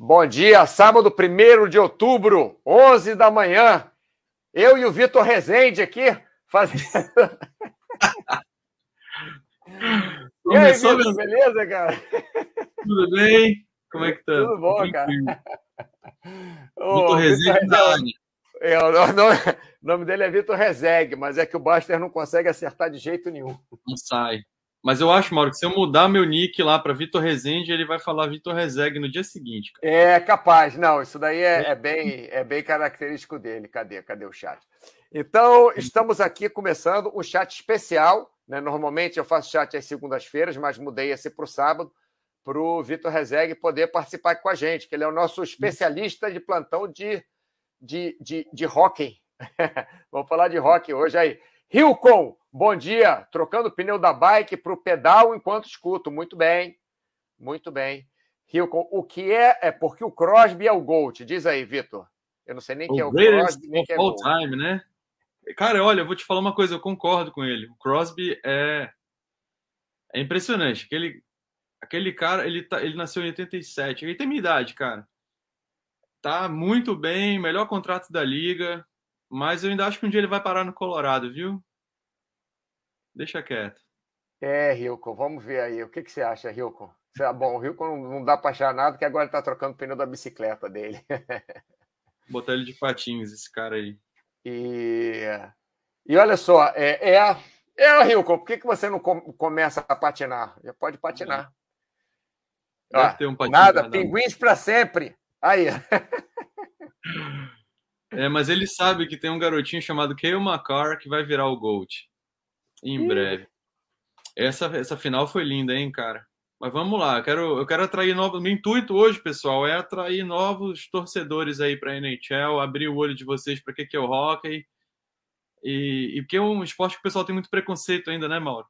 Bom dia, sábado 1 de outubro, 11 da manhã. Eu e o Vitor Rezende aqui fazendo. e aí, Vitor, beleza, cara? Tudo bem? Como é que tá? Tudo bom, cara. Vitor Rezende da é, o nome, o nome dele é Vitor Rezegue, mas é que o Buster não consegue acertar de jeito nenhum. Não sai. Mas eu acho, Mauro, que se eu mudar meu nick lá para Vitor Rezende, ele vai falar Vitor Rezegue no dia seguinte. Cara. É capaz, não. Isso daí é, é, bem, é bem característico dele. Cadê? Cadê o chat? Então, estamos aqui começando um chat especial. Né? Normalmente eu faço chat às segundas-feiras, mas mudei esse para o sábado, para o Vitor Rezegue poder participar com a gente, que ele é o nosso especialista de plantão de, de, de, de hockey. Vamos falar de hockey hoje aí. Hilcon, bom dia. Trocando o pneu da bike para o pedal enquanto escuto. Muito bem. Muito bem. Hilcon, o que é? É porque o Crosby é o GOAT. Diz aí, Vitor. Eu não sei nem quem é o Crosby, nem quem é all time, né? Cara, olha, eu vou te falar uma coisa, eu concordo com ele. O Crosby é, é impressionante. Aquele, aquele cara, ele, tá, ele nasceu em 87. Ele tem minha idade, cara. Tá muito bem, melhor contrato da liga. Mas eu ainda acho que um dia ele vai parar no Colorado, viu? Deixa quieto. É, Rilco, vamos ver aí. O que, que você acha, Rilco? Bom, o Rilco não, não dá para achar nada, que agora ele tá trocando o pneu da bicicleta dele. Botar ele de patins, esse cara aí. E, e olha só, é, é, é Rilco, por que, que você não com, começa a patinar? Já pode patinar. Deve ter um nada, pinguins para sempre. Aí. É, mas ele sabe que tem um garotinho chamado Kale McCarr que vai virar o Gold em breve. Essa, essa final foi linda, hein, cara? Mas vamos lá, eu quero, eu quero atrair novos. Meu intuito hoje, pessoal, é atrair novos torcedores aí para a NHL, abrir o olho de vocês para o que é o hockey. E, e porque é um esporte que o pessoal tem muito preconceito ainda, né, Mauro?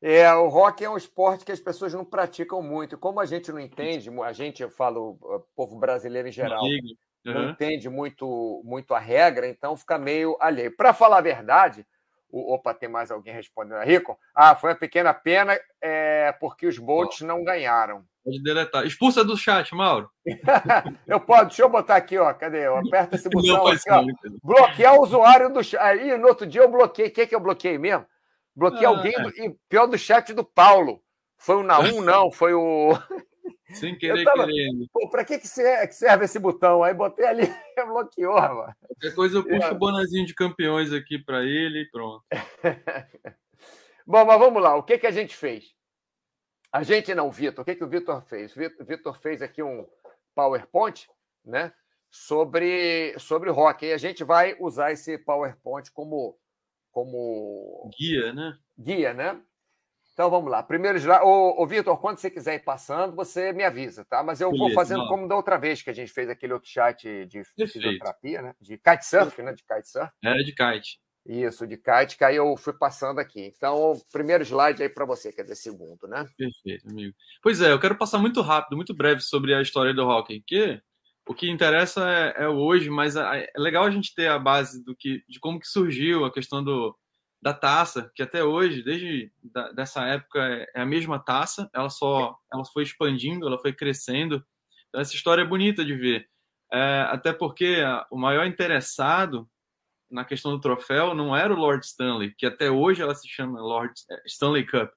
É, o hockey é um esporte que as pessoas não praticam muito. Como a gente não entende, a gente, eu falo, o povo brasileiro em geral, uhum. não entende muito, muito a regra, então fica meio alheio. Para falar a verdade, o, opa, tem mais alguém respondendo. Rico? Ah, foi uma pequena pena é, porque os Bolts oh. não ganharam. Pode deletar. Expulsa do chat, Mauro. eu posso, deixa eu botar aqui, ó. Cadê? Eu aperto esse botão não, aqui, ó. Bloquear o usuário do chat. Aí, no outro dia eu bloqueei. Quem que eu bloqueei mesmo? Bloqueei ah, alguém, é. do, e pior do chat do Paulo. Foi o Naum, não, foi o. Sem querer, tava, querendo. Pô, pra que, que serve esse botão? Aí botei ali e bloqueou, mano. Qualquer coisa eu puxo é. o bonazinho de campeões aqui para ele e pronto. Bom, mas vamos lá. O que, que a gente fez? A gente não, Vitor. O que, que o Vitor fez? O Vitor fez aqui um PowerPoint, né? Sobre, sobre rock. E a gente vai usar esse PowerPoint como, como guia, né? Guia, né? Então vamos lá. Primeiro slide. Ô, ô Vitor, quando você quiser ir passando, você me avisa, tá? Mas eu Beleza, vou fazendo não. como da outra vez que a gente fez aquele outro chat de Perfeito. fisioterapia, né? De kitesurf, né? De kitesurf. Era de kite. Isso, de kite, que aí eu fui passando aqui. Então, primeiro slide aí para você, quer dizer, segundo, né? Perfeito, amigo. Pois é, eu quero passar muito rápido, muito breve sobre a história do hockey, que o que interessa é, é hoje, mas é, é legal a gente ter a base do que, de como que surgiu a questão do, da taça, que até hoje, desde da, dessa época, é, é a mesma taça, ela só ela foi expandindo, ela foi crescendo. Então, essa história é bonita de ver. É, até porque a, o maior interessado na questão do troféu não era o Lord Stanley, que até hoje ela se chama Lord é, Stanley Cup.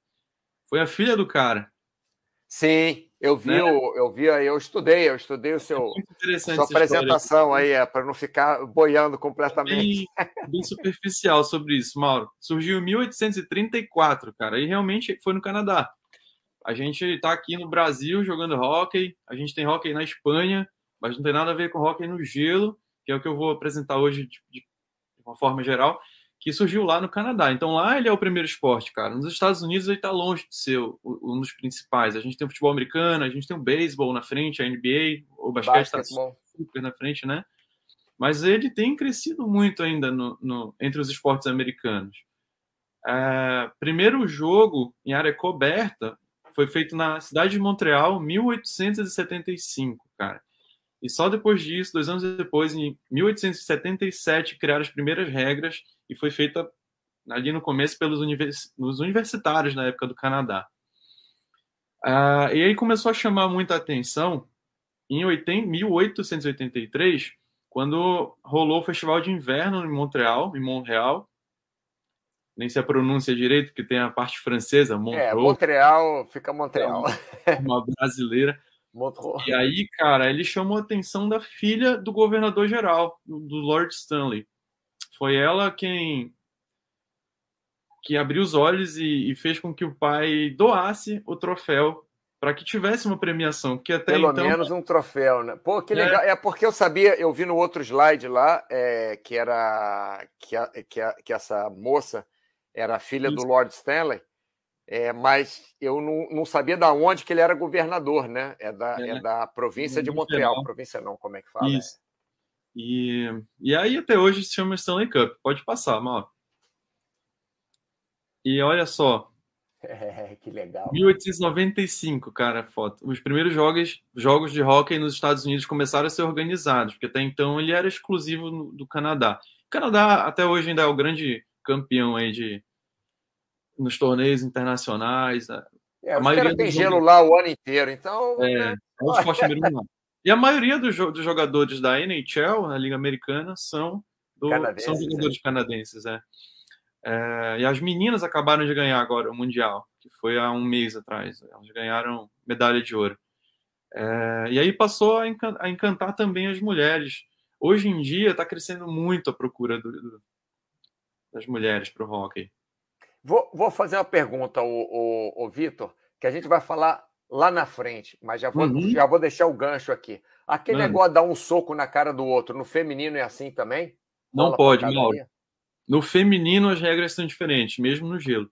Foi a filha do cara. Sim, eu vi, né? eu, eu vi, eu estudei, eu estudei o seu é sua apresentação aí, é, para não ficar boiando completamente. Bem, bem, superficial sobre isso, Mauro. Surgiu em 1834, cara, e realmente foi no Canadá. A gente está aqui no Brasil jogando hockey, a gente tem hockey na Espanha, mas não tem nada a ver com hockey no gelo, que é o que eu vou apresentar hoje de, de uma forma geral que surgiu lá no Canadá. Então lá ele é o primeiro esporte, cara. Nos Estados Unidos ele está longe de ser um dos principais. A gente tem o futebol americano, a gente tem o beisebol na frente, a NBA, o basquete está super na frente, né? Mas ele tem crescido muito ainda no, no entre os esportes americanos. É, primeiro jogo em área coberta foi feito na cidade de Montreal, 1875, cara. E só depois disso, dois anos depois, em 1877, criaram as primeiras regras e foi feita ali no começo pelos univers, universitários na época do Canadá. Uh, e aí começou a chamar muita atenção em 80, 1883, quando rolou o Festival de Inverno em Montreal, em Montreal. Nem se a pronúncia direito, porque tem a parte francesa, Montreal. É, Montreal, fica Montreal. É uma brasileira. E aí, cara, ele chamou a atenção da filha do governador geral, do Lord Stanley. Foi ela quem que abriu os olhos e, e fez com que o pai doasse o troféu para que tivesse uma premiação, porque até Pelo então... menos um troféu, né? Pô, que legal. É, é porque eu sabia, eu vi no outro slide lá, é, que era que, a, que, a, que, essa moça era filha Isso. do Lord Stanley, é, mas eu não, não, sabia da onde que ele era governador, né? É da, é, é da província de Montreal. Província não, como é que fala? Isso. E, e aí até hoje se chama Stanley Cup. Pode passar, Mauro. E olha só, é, que legal. 1895, cara, foto. Os primeiros jogos, jogos de hockey nos Estados Unidos começaram a ser organizados, porque até então ele era exclusivo do Canadá. O Canadá até hoje ainda é o grande campeão aí de nos torneios internacionais. É, a maioria tem gelo lá o ano inteiro, então. É, né? é o esporte um. E a maioria dos, dos, jogadores da NHL, na Liga Americana, são, do, são jogadores é. canadenses, é. É, e as meninas acabaram de ganhar agora o Mundial, que foi há um mês atrás. Elas ganharam medalha de ouro. É, e aí passou a, encantar, a encantar também as mulheres. Hoje em dia está crescendo muito a procura do, do, das mulheres para o hockey. Vou, vou, fazer uma pergunta, o, Vitor, que a gente vai falar lá na frente, mas já vou, uhum. já vou deixar o gancho aqui. Aquele Mano. negócio de dar um soco na cara do outro, no feminino é assim também? Não Fala pode, Mauro. No feminino, as regras são diferentes, mesmo no gelo.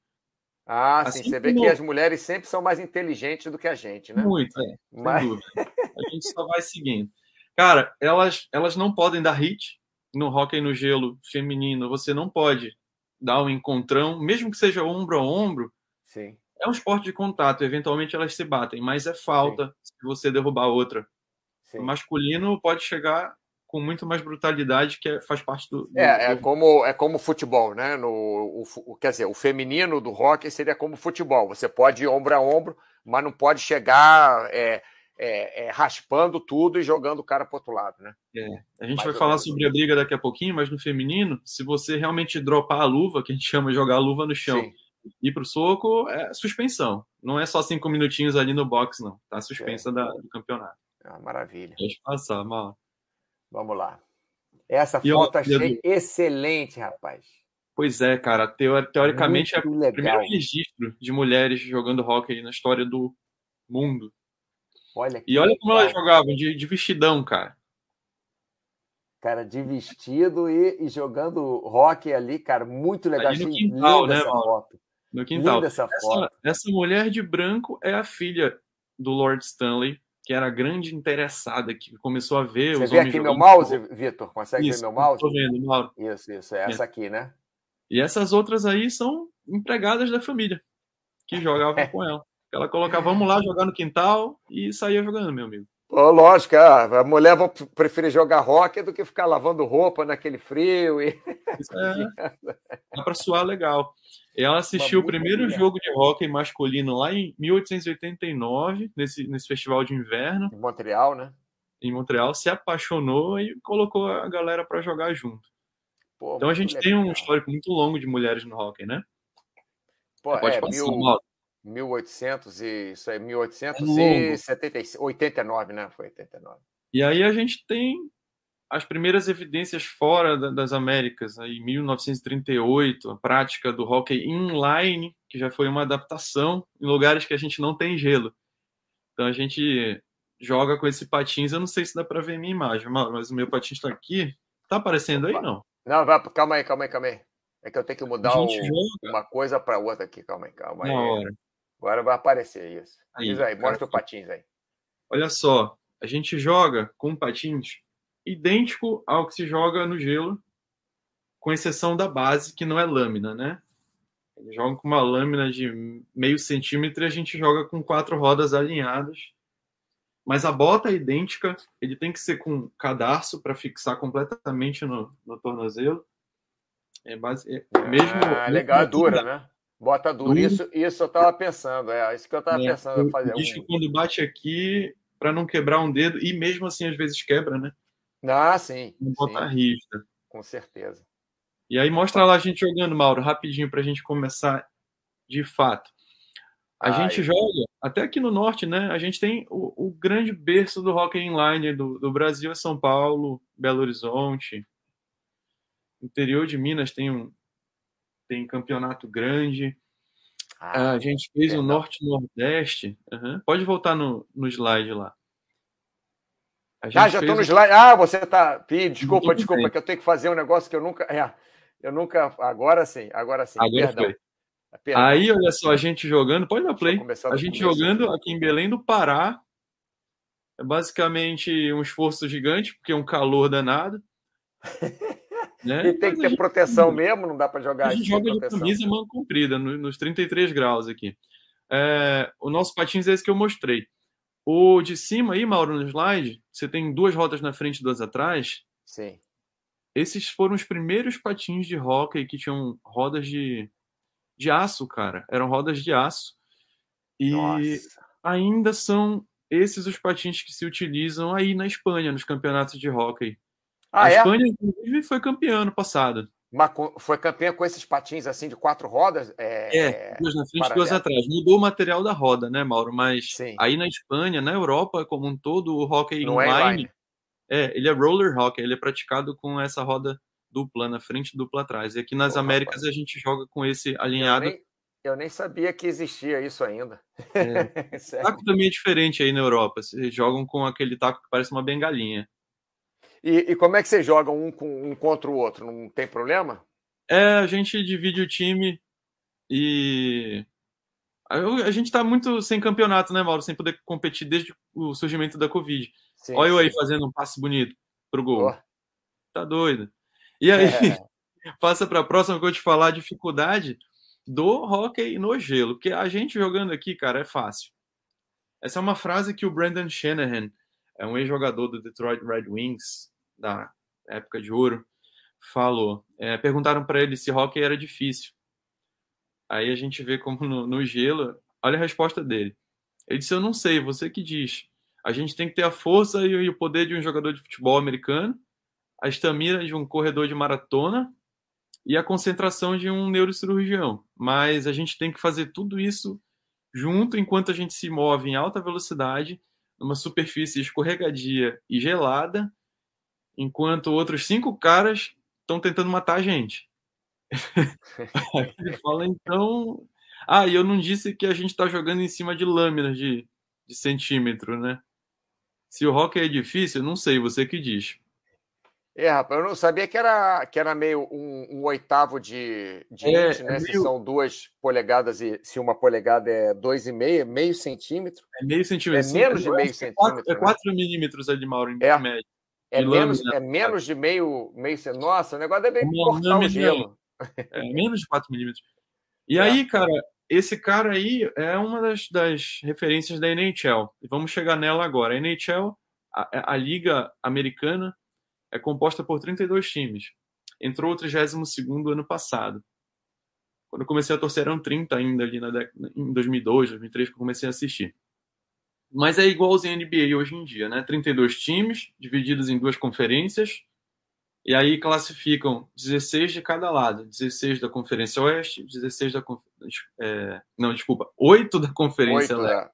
Ah, assim sim. Você vê que as mulheres sempre são mais inteligentes do que a gente, né? Muito, é. Mas... A gente só vai seguindo. Cara, elas, elas não podem dar hit no hockey no gelo feminino. Você não pode dar um encontrão, mesmo que seja ombro a ombro. Sim. É um esporte de contato. Eventualmente elas se batem, mas é falta sim. se você derrubar outra. Sim. O masculino pode chegar com muito mais brutalidade, que é, faz parte do, do, É, é como é como futebol, né? No, o, quer dizer, o feminino do hockey seria como futebol. Você pode ir ombro a ombro, mas não pode chegar é, é, é raspando tudo e jogando o cara para outro lado, né? É. A gente vai falar sobre a briga daqui a pouquinho, mas no feminino, se você realmente dropar a luva, que a gente chama de jogar a luva no chão, Sim. ir para o soco, é suspensão. Não é só cinco minutinhos ali no box, não. Tá suspensa da, do campeonato. Ah, maravilha. Pode passar, mal. Vamos lá. Essa e foto eu, achei eu... excelente, rapaz. Pois é, cara. teoricamente Muito é o legal. primeiro registro de mulheres jogando hockey na história do mundo. Olha e olha como elas jogavam, de, de, vestidão, cara. Cara, de vestido e, e jogando hockey ali, cara, muito legal. Ali no quintal, né, essa foto. No quintal. Linda essa, foto. Essa, essa mulher de branco é a filha do Lord Stanley, que era grande interessada, que começou a ver Você os vê aqui meu mouse, Vitor? Consegue isso, ver meu mouse? Estou vendo, Mauro. Isso, isso. É essa é. aqui, né? E essas outras aí são empregadas da família, que jogavam com ela. Ela colocava, vamos lá jogar no quintal e saía jogando, meu amigo. Oh, lógico, a mulher vai preferir jogar rock do que ficar lavando roupa naquele frio. E... É, dá para suar legal. Ela assistiu o primeiro jogo de hockey masculino lá em 1889, nesse, nesse festival de inverno. Em Montreal, né? Em Montreal, se apaixonou e colocou a galera para jogar junto. Pô, então a gente legal. tem um histórico muito longo de mulheres no hockey, né? Pô, pode é, passar, mil, 1800 e isso aí, 1889, é né? Foi 89. E aí a gente tem as primeiras evidências fora das Américas, aí, em 1938, a prática do hockey inline, que já foi uma adaptação em lugares que a gente não tem gelo. Então a gente joga com esse patins, eu não sei se dá para ver a minha imagem, mas o meu patins está aqui. Tá aparecendo aí, não? Não, vai, calma aí, calma aí, calma aí. É que eu tenho que mudar o, uma coisa para outra aqui, calma aí, calma aí. Hora. Agora vai aparecer isso. Aí, Diz aí, mostra o patins aí. Olha só, a gente joga com patins idêntico ao que se joga no gelo, com exceção da base, que não é lâmina, né? Eles jogam com uma lâmina de meio centímetro e a gente joga com quatro rodas alinhadas. Mas a bota é idêntica, ele tem que ser com cadarço para fixar completamente no, no tornozelo. É base, é mesmo, ah, legal, é dura, né? Bota dura. Isso, isso eu estava pensando, é isso que eu estava é, pensando fazer. Disco, um... quando bate aqui, para não quebrar um dedo, e mesmo assim às vezes quebra, né? Ah, sim. Não bota sim. rígida. Com certeza. E aí mostra lá a gente jogando, Mauro, rapidinho para a gente começar de fato. A Ai. gente joga, até aqui no norte, né? A gente tem o, o grande berço do hockey inline do, do Brasil é São Paulo, Belo Horizonte. Interior de Minas tem um tem campeonato grande. Ah, a gente fez o perdão. norte nordeste. Uhum. Pode voltar no, no slide lá. Ah, já estou no slide. Ah, você tá. Ih, desculpa, Tudo desculpa, bem. que eu tenho que fazer um negócio que eu nunca. É, eu nunca. Agora sim, agora sim. Agora Perdão. foi. Perdão. Aí, olha só, a gente jogando, pode dar play. A gente começo jogando aqui. aqui em Belém do Pará. É basicamente um esforço gigante, porque é um calor danado. né? E tem que ter gente- proteção mesmo, não dá para jogar A gente joga de camisa mão comprida, no- nos 33 graus aqui. É, o nosso patins é esse que eu mostrei. O de cima aí, Mauro, no slide, você tem duas rodas na frente e duas atrás. Sim. Esses foram os primeiros patins de hóquei que tinham rodas de, de aço, cara. Eram rodas de aço. E Nossa. ainda são esses os patins que se utilizam aí na Espanha, nos campeonatos de hóquei. Ah, a é? Espanha, inclusive, foi campeã ano passado. Mas foi campeã com esses patins assim de quatro rodas? É, É, duas na frente e duas atrás. Mudou o material da roda, né, Mauro? Mas Sim. aí na Espanha, na Europa como um todo, o hockey Não é inline, inline. é, ele é roller hockey, ele é praticado com essa roda dupla na frente e dupla atrás. E aqui nas Pô, Américas a gente joga com esse Eu alinhado. nem, eu nem sabia que existia isso ainda. É. Taco também é diferente aí na Europa. Vocês jogam com aquele taco que parece uma bengalinha. E, e como é que vocês jogam um, com, um contra o outro? Não tem problema? É, a gente divide o time e. A gente tá muito sem campeonato, né, Mauro? Sem poder competir desde o surgimento da Covid. Sim, Olha eu aí fazendo um passe bonito pro gol. Pô, Tá doido. E aí, é, passa para a próxima que eu vou te falar a dificuldade do hockey no gelo, porque a gente jogando aqui, cara, é fácil. Essa é uma frase que o Brandon Shanahan, é um ex-jogador do Detroit Red Wings da época de ouro, falou. É, perguntaram para ele se hockey era difícil. Aí a gente vê como no, no gelo, olha a resposta dele. Ele disse: Eu não sei, você que diz. A gente tem que ter a força e, e o poder de um jogador de futebol americano, a estamina de um corredor de maratona e a concentração de um neurocirurgião. Mas a gente tem que fazer tudo isso junto enquanto a gente se move em alta velocidade, numa superfície escorregadia e gelada, enquanto outros cinco caras estão tentando matar a gente. Ele fala, então. Ah, e eu não disse que a gente está jogando em cima de lâminas de, de centímetro, né? Se o hockey é difícil, eu não sei, você que diz. É, rapaz, eu não sabia que era, que era meio um, um oitavo de, de É, inch, né? é Se meio- são duas polegadas e se uma polegada é dois e meio, meio centímetro. É meio centímetro. É menos de meio que é quatro- centímetro, É né? 4 milímetros ali, Mauro, em É. média. É menos, lâmina, é menos de meio, meio. Nossa, o negócio é bem cortar o gelo. É, menos de 4 milímetros. E É. aí, cara, esse cara aí é uma das, das referências da NHL. E vamos chegar nela agora. A NHL, a, a Liga Americana, é composta por 32 times. Entrou o 32 ano passado. Quando eu comecei a torcer, eram 30 ainda ali na em 2002, 2003, que eu comecei a assistir. Mas é igualzinho a NBA hoje em dia, né? 32 times, divididos em duas conferências, e aí classificam 16 de cada lado. 16 da Conferência Oeste, 16 da... É, não, desculpa, 8 da Conferência Oito Leste. da,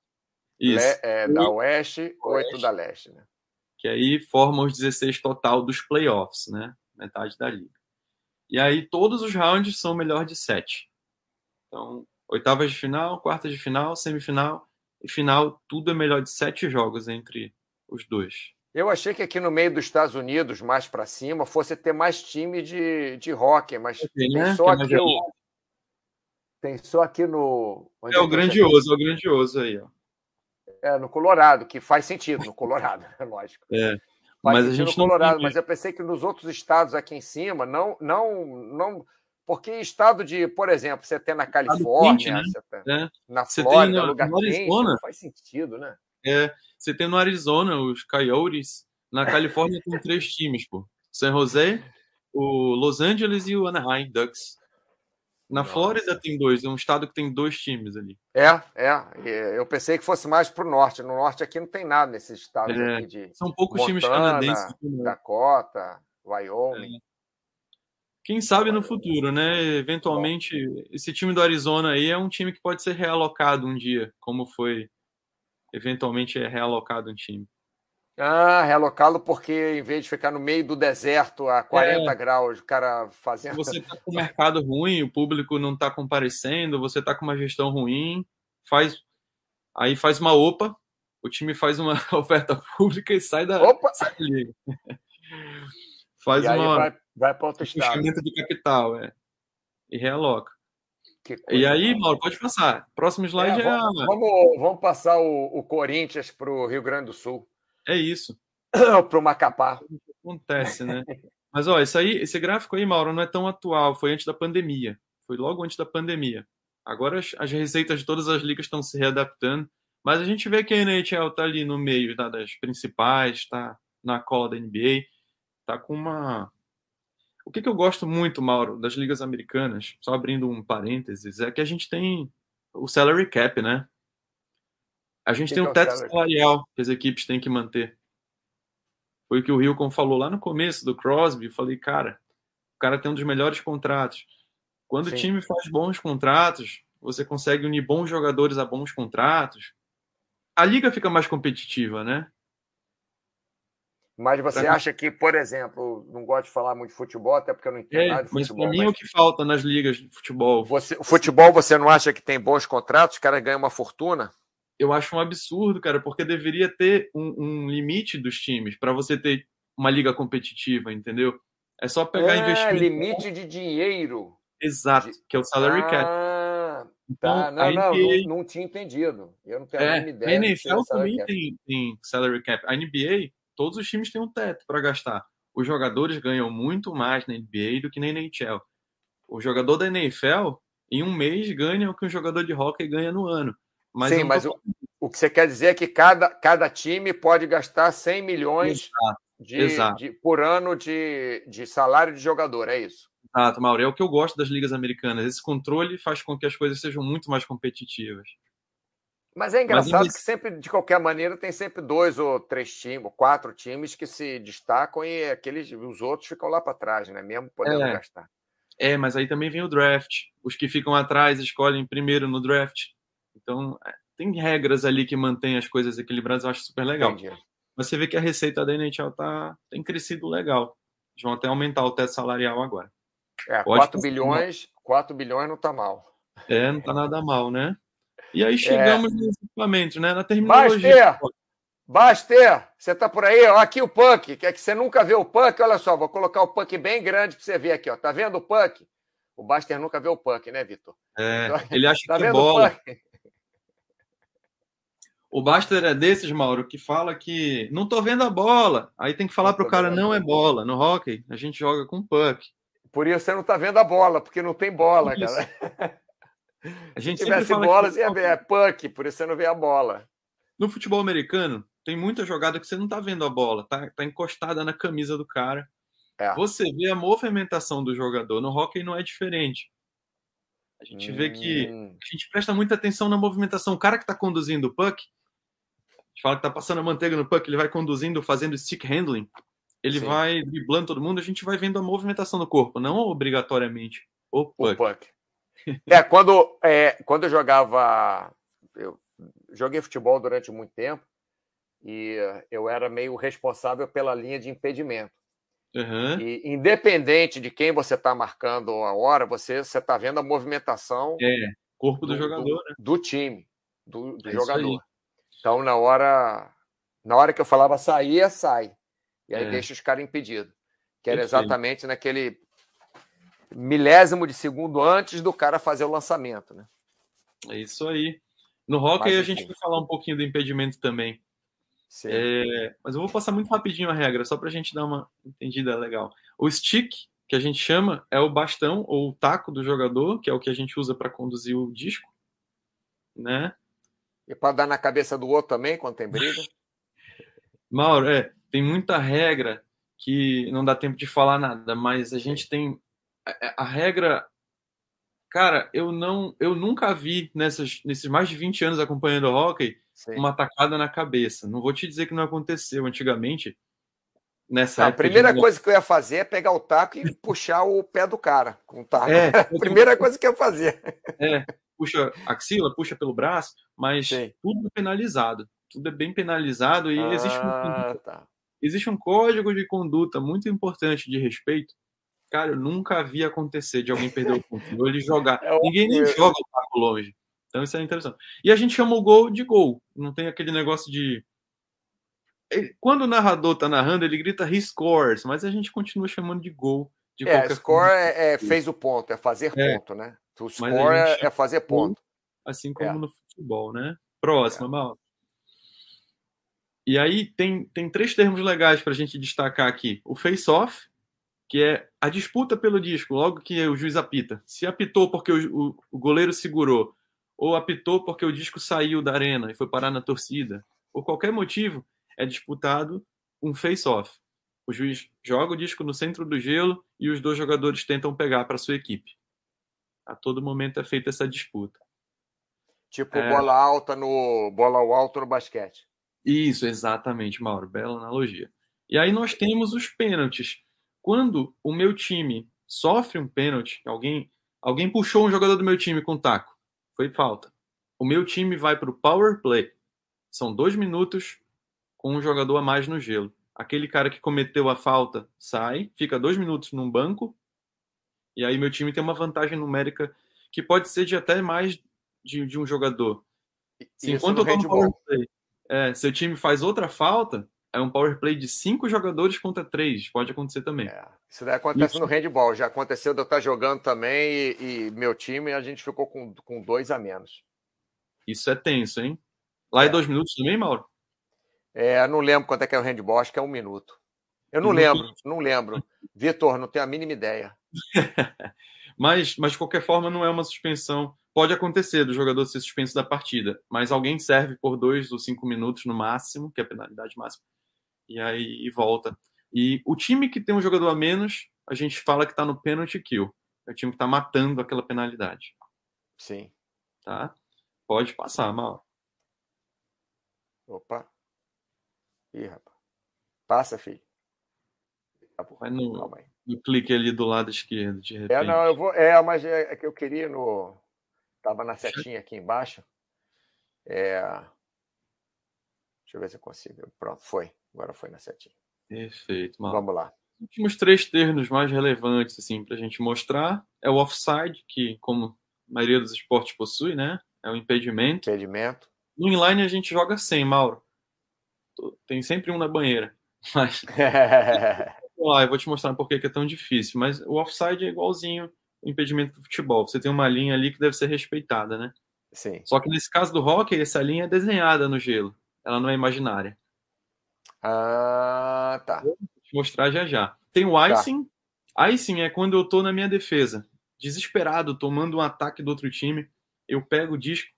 Isso. é, da oeste, oito Oeste. da leste, né? que aí formam os 16 total dos playoffs, né? Metade da liga. E aí todos os rounds são melhor de 7. Então, oitavas de final, quartas de final, semifinal e final, tudo é melhor de 7 jogos entre os dois. Eu achei que aqui no meio dos Estados Unidos, mais para cima, fosse ter mais time de, de hockey, mas tem né? só é aqui o, tem só aqui no onde É o você- grandioso, é o grandioso aí, ó. É, no Colorado, que faz sentido, no Colorado, é lógico. É. Faz Mas a gente no não Colorado, tem- mas eu pensei que nos outros estados aqui em cima, não, não, não. Porque estado de, por exemplo, você tem na Califórnia, quente, né? você tem É. na Você tem Flórida, no- lugar no quente, não faz sentido, né? É, você tem no Arizona os Coyotes, na Califórnia tem três times, pô. San José, o Los Angeles e o Anaheim Ducks. Na Nossa. Flórida tem dois, é um estado que tem dois times ali. É, é. Eu pensei que fosse mais para o norte. No norte aqui não tem nada nesses estados é, aqui de. São poucos Montana, times canadenses. Dakota, Wyoming. É. Quem sabe no futuro, né? Eventualmente, esse time do Arizona aí é um time que pode ser realocado um dia, como foi eventualmente é realocado um time. Ah, realocá-lo porque em vez de ficar no meio do deserto a 40 é, graus, o cara fazendo. Você está com um mercado ruim, o público não está comparecendo, você está com uma gestão ruim, faz aí faz uma OPA, o time faz uma oferta pública e sai da, Opa! Sai da liga. Faz e uma vai, vai para outro estado. de capital, é. E realoca. E aí, Mauro, pode passar. Próximo slide é. é... Vamos, vamos, vamos, passar o, o Corinthians para o Rio Grande do Sul. É isso. para o Macapá. Acontece, né? Mas, ó, isso aí, esse gráfico aí, Mauro, não é tão atual. Foi antes da pandemia. Foi logo antes da pandemia. Agora as, as receitas de todas as ligas estão se readaptando. Mas a gente vê que a NHL está ali no meio tá, das principais, está na cola da NBA, está com uma. O que, que eu gosto muito, Mauro, das ligas americanas, só abrindo um parênteses, é que a gente tem o salary cap, né? A gente que tem que um teto é salarial que as equipes têm que manter. Foi o que o Hilcon falou lá no começo do Crosby. Eu falei, cara, o cara tem um dos melhores contratos. Quando Sim. o time faz bons contratos, você consegue unir bons jogadores a bons contratos. A liga fica mais competitiva, né? Mas você acha que, por exemplo, não gosto de falar muito de futebol, até porque eu não entendo é, nada de futebol. Mas para mim é o que falta nas ligas de futebol. Você, o futebol, você não acha que tem bons contratos? Os caras ganham uma fortuna? eu acho um absurdo, cara, porque deveria ter um, um limite dos times para você ter uma liga competitiva, entendeu? É só pegar ah, investimento. limite de dinheiro. Exato, de... que é o salary ah, cap. Então, tá. não, não, NBA... não, não, tinha entendido. Eu não tenho é, a ideia. A NFL também tem, tem salary cap. A NBA, todos os times têm um teto para gastar. Os jogadores ganham muito mais na NBA do que na NHL. O jogador da NFL, em um mês, ganha o que um jogador de hockey ganha no ano. Mas Sim, mas o, o, que você quer dizer é que cada, cada time pode gastar 100 milhões Exato. De, Exato. De, por ano de, de salário de jogador, é isso? Exato, Mauro. É o que eu gosto das ligas americanas. Esse controle faz com que as coisas sejam muito mais competitivas. Mas é engraçado Mas, que sempre, de qualquer maneira, tem sempre dois ou três times, ou quatro times que se destacam e aqueles, os outros ficam lá para trás, né? Mesmo podendo é. gastar. É, mas aí também vem o draft. Os que ficam atrás escolhem primeiro no draft. Então, é, tem regras ali que mantêm as coisas equilibradas, eu acho super legal. Entendi. Você vê que a receita da NHL tá, tem crescido legal. Eles vão até aumentar o teto salarial agora. É, Pode 4 bilhões, 4 bilhões não tá mal. É, não tá nada mal, né? E aí chegamos é. nos equipamentos, né? Na terminologia. Baster! Você tá por aí? Ó, aqui o Punk, que é que você nunca vê o Punk, olha só, vou colocar o Punk bem grande para você ver aqui, ó. Tá vendo o Punk? O Baster nunca vê o Punk, né, Vitor? É, ele acha tá que é bola. O Baster é desses, Mauro, que fala que não tô vendo a bola. Aí tem que falar para o cara, não é bola. No hockey, a gente joga com puck. Por isso você não tá vendo a bola, porque não tem bola, isso. cara. A gente Se tivesse bola, você ia ver, é puck, por isso você não vê a bola. No futebol americano, tem muita jogada que você não tá vendo a bola, tá, tá encostada na camisa do cara. É. Você vê a movimentação do jogador. No hockey não é diferente. A gente hum. vê que hum. a gente presta muita atenção na movimentação. O cara que está conduzindo o puck, gente fala que tá passando a manteiga no puck, ele vai conduzindo, fazendo stick handling, ele Sim. vai driblando todo mundo, a gente vai vendo a movimentação do corpo, não obrigatoriamente o puck. O puck. é, quando, é, quando eu jogava. Eu joguei futebol durante muito tempo e eu era meio responsável pela linha de impedimento. Uhum. E independente de quem você está marcando a hora, você está vendo a movimentação é, corpo do, do jogador, do, né? do time, do, do é jogador. Então, na hora, na hora que eu falava sair, sai. E aí é. deixa os caras impedidos. Que era exatamente naquele milésimo de segundo antes do cara fazer o lançamento, né? É isso aí. No mas, a gente vai falar um pouquinho do impedimento também. É, mas eu vou passar muito rapidinho a regra, só para a gente dar uma entendida legal. O stick, que a gente chama, é o bastão ou o taco do jogador, que é o que a gente usa para conduzir o disco, né? E para dar na cabeça do outro também, quando tem briga? Mauro, é, tem muita regra que não dá tempo de falar nada, mas a gente tem. A, a regra. Cara, eu não, eu nunca vi nessas, nesses mais de 20 anos acompanhando o hockey Sim. uma tacada na cabeça. Não vou te dizer que não aconteceu antigamente. Nessa Não, a primeira de- coisa que eu ia fazer é pegar o taco e puxar o pé do cara com o taco. É, a primeira coisa que eu ia fazer. É, puxa axila, puxa pelo braço, mas Sim. tudo penalizado. Tudo é bem penalizado e existe, um, Ah, tá. existe um código de conduta muito importante de respeito. Cara, eu nunca vi acontecer de alguém perder o controle ou ele jogar. É. Ninguém nem joga o taco longe. Então isso é interessante. E a gente chama o gol de gol. Não tem aquele negócio de. Quando o narrador tá narrando, ele grita he scores, mas a gente continua chamando de gol. De É, score é, é fez o ponto, é fazer É. ponto, né? O score é, é fazer ponto. assim como É. no futebol, né? Próxima, Mauro. E aí tem, tem três termos legais para a gente destacar aqui. O face-off, que é a disputa pelo disco, logo que o juiz apita. Se apitou porque o, o, o goleiro segurou, ou apitou porque o disco saiu da arena e foi parar na torcida, por qualquer motivo, é disputado um face-off. O juiz joga o disco no centro do gelo e os dois jogadores tentam pegar para sua equipe. A todo momento é feita essa disputa. Tipo É. bola alta no bola ao alto no basquete. Isso, exatamente, Mauro. Bela analogia. E aí nós temos os pênaltis. Quando o meu time sofre um pênalti, alguém, alguém puxou um jogador do meu time com taco, foi falta. O meu time vai para o power play. São dois minutos com um jogador a mais no gelo. Aquele cara que cometeu a falta sai, fica dois minutos num banco, e aí meu time tem uma vantagem numérica que pode ser de até mais de, de um jogador. Se enquanto eu handball. power play, é, seu time faz outra falta, é um power play de cinco jogadores contra três. Pode acontecer também. É, Isso daí acontece Isso. no handball. Já aconteceu de eu estar jogando também e, e meu time a gente ficou com, com dois a menos. Isso é tenso, hein? Lá é, É. dois minutos também, Mauro? É, não lembro quanto é que é o handball, acho que é um minuto. Eu não Minuto. lembro, não lembro. Vitor, não tenho a mínima ideia. Mas, mas de qualquer forma, não é uma suspensão. Pode acontecer do jogador ser suspenso da partida, mas alguém serve por dois ou cinco minutos no máximo, que é a penalidade máxima, e aí e volta. E o time que tem um jogador a menos, a gente fala que está no penalty kill. É o time que está matando aquela penalidade. Sim. Tá? Pode passar, Mauro. Opa. Ih, rapaz. Passa, filho. Tá bom. Vai no, Calma aí. no clique ali do lado esquerdo, de repente. É, não, eu vou. É, mas é, é que eu queria no. Tava na setinha aqui embaixo. É. Deixa eu ver se eu consigo. Pronto, foi. Agora foi na setinha. Perfeito, Mauro. Vamos lá. Os últimos três termos mais relevantes assim, para a gente mostrar é o offside, que, como a maioria dos esportes possui, né? É o impedimento. Impedimento. No inline a gente joga sem, Mauro. Tem sempre um na banheira. Mas vamos lá, eu vou te mostrar por que que é tão difícil. Mas o offside é igualzinho o impedimento do futebol. Você tem uma linha ali que deve ser respeitada, né? Sim. Só que nesse caso do hockey, essa linha é desenhada no gelo. Ela não é imaginária. Ah, tá. Vou te mostrar já já. Tem o icing. Icing é quando eu tô na minha defesa, desesperado, tomando um ataque do outro time. Eu pego o disco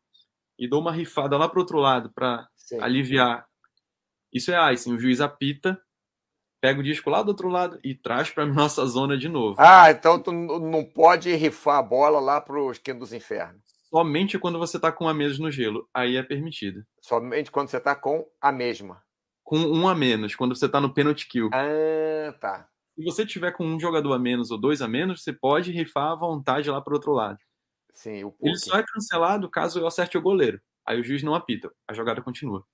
e dou uma rifada lá pro outro lado para aliviar. Isso é icing. O juiz apita, pega o disco lá do outro lado e traz para nossa zona de novo. Ah, então tu não pode rifar a bola lá pro esquino dos infernos. Somente quando você tá com a menos no gelo. Aí é permitido. Somente quando você tá com a mesma. Com um a menos, quando você tá no penalty kill. Ah, tá. Se você tiver com um jogador a menos ou dois a menos, você pode rifar à vontade lá pro outro lado. Sim, o Ele só é cancelado caso eu acerte o goleiro. Aí o juiz não apita, a jogada continua.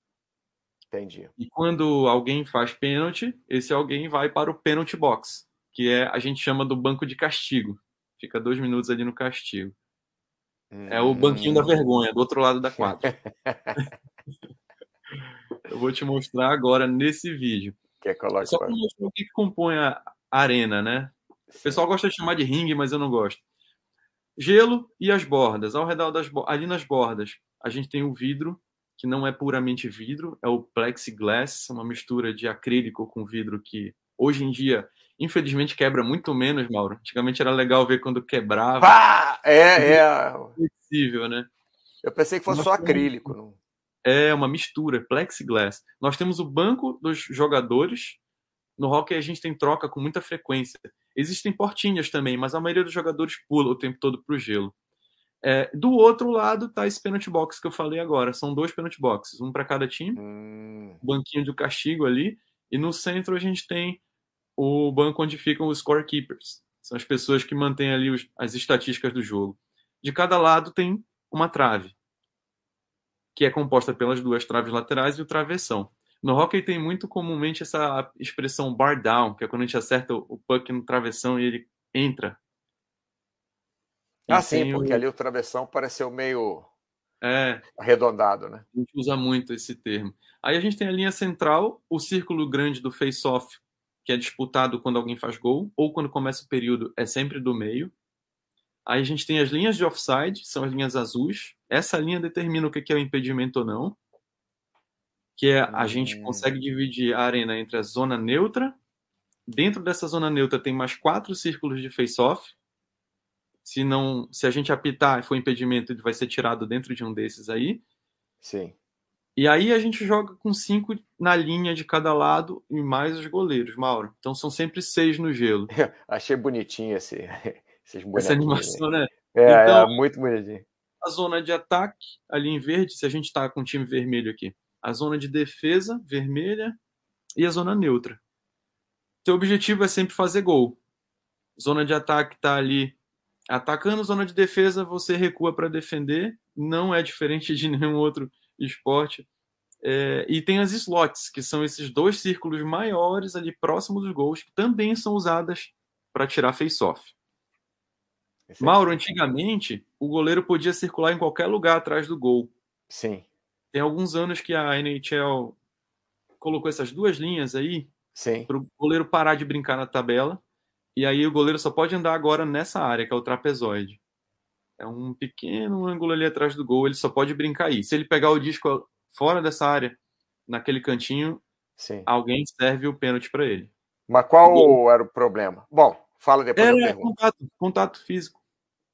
Entendi. E quando alguém faz pênalti, esse alguém vai para o penalty box, que é a gente chama do banco de castigo. Fica dois minutos ali no castigo. É o banquinho da Hum. vergonha, do outro lado da quadra. vou te mostrar agora nesse vídeo. Quer colocar Só para mostrar o que, compõe a arena, né? O pessoal gosta de chamar de ringue, mas eu não gosto. Gelo e as bordas. Ao redor das ali nas bordas, a gente tem o vidro, que não é puramente vidro, é o plexiglass, uma mistura de acrílico com vidro que hoje em dia, infelizmente, quebra muito menos, Mauro. Antigamente era legal ver quando quebrava, Pá! É, é. possível, né? Eu pensei que fosse Nós só acrílico. Não... É uma mistura, plexiglass. Nós temos o banco dos jogadores. No hockey a gente tem troca com muita frequência. Existem portinhas também, mas a maioria dos jogadores pula o tempo todo pro gelo. É, do outro lado tá esse penalty box que eu falei agora. São dois penalty boxes, um para cada time. Hum. Banquinho de castigo ali. E no centro a gente tem o banco onde ficam os scorekeepers. São as pessoas que mantêm ali os, as estatísticas do jogo. De cada lado tem uma trave, que é composta pelas duas traves laterais e o travessão. No hockey tem muito comumente essa expressão bar down, que é quando a gente acerta o puck no travessão e ele entra ah, sim, porque o... ali o travessão pareceu meio é, arredondado, né? A gente usa muito esse termo. Aí a gente tem a linha central, o círculo grande do face-off, que é disputado quando alguém faz gol, ou quando começa o período, é sempre do meio. Aí a gente tem as linhas de offside, são as linhas azuis. Essa linha determina o que é o impedimento ou não. Que é a hum. gente consegue dividir a arena entre a zona neutra. Dentro dessa zona neutra tem mais quatro círculos de face-off, se não, se a gente apitar e for impedimento, ele vai ser tirado dentro de um desses aí. Sim. E aí a gente joga com cinco na linha de cada lado e mais os goleiros, Mauro. Então são sempre seis no gelo. Achei bonitinho esse, esses Essa animação, né? É, então, é muito bonitinho. A zona de ataque, ali em verde, se a gente está com o time vermelho aqui. A zona de defesa, vermelha, e a zona neutra. Seu objetivo é sempre fazer gol. Zona de ataque está ali Atacando zona de defesa, você recua para defender, não é diferente de nenhum outro esporte. É, e tem as slots, que são esses dois círculos maiores ali próximos dos gols, que também são usadas para tirar face-off. Mauro, antigamente, o goleiro podia circular em qualquer lugar atrás do gol. Sim. Tem alguns anos que a NHL colocou essas duas linhas aí para o goleiro parar de brincar na tabela e aí o goleiro só pode andar agora nessa área, que é o trapezoide. É um pequeno ângulo ali atrás do gol, ele só pode brincar aí. Se ele pegar o disco fora dessa área, naquele cantinho, Sim. alguém serve o pênalti para ele. Mas qual era o problema? Bom, fala depois era contato, contato físico.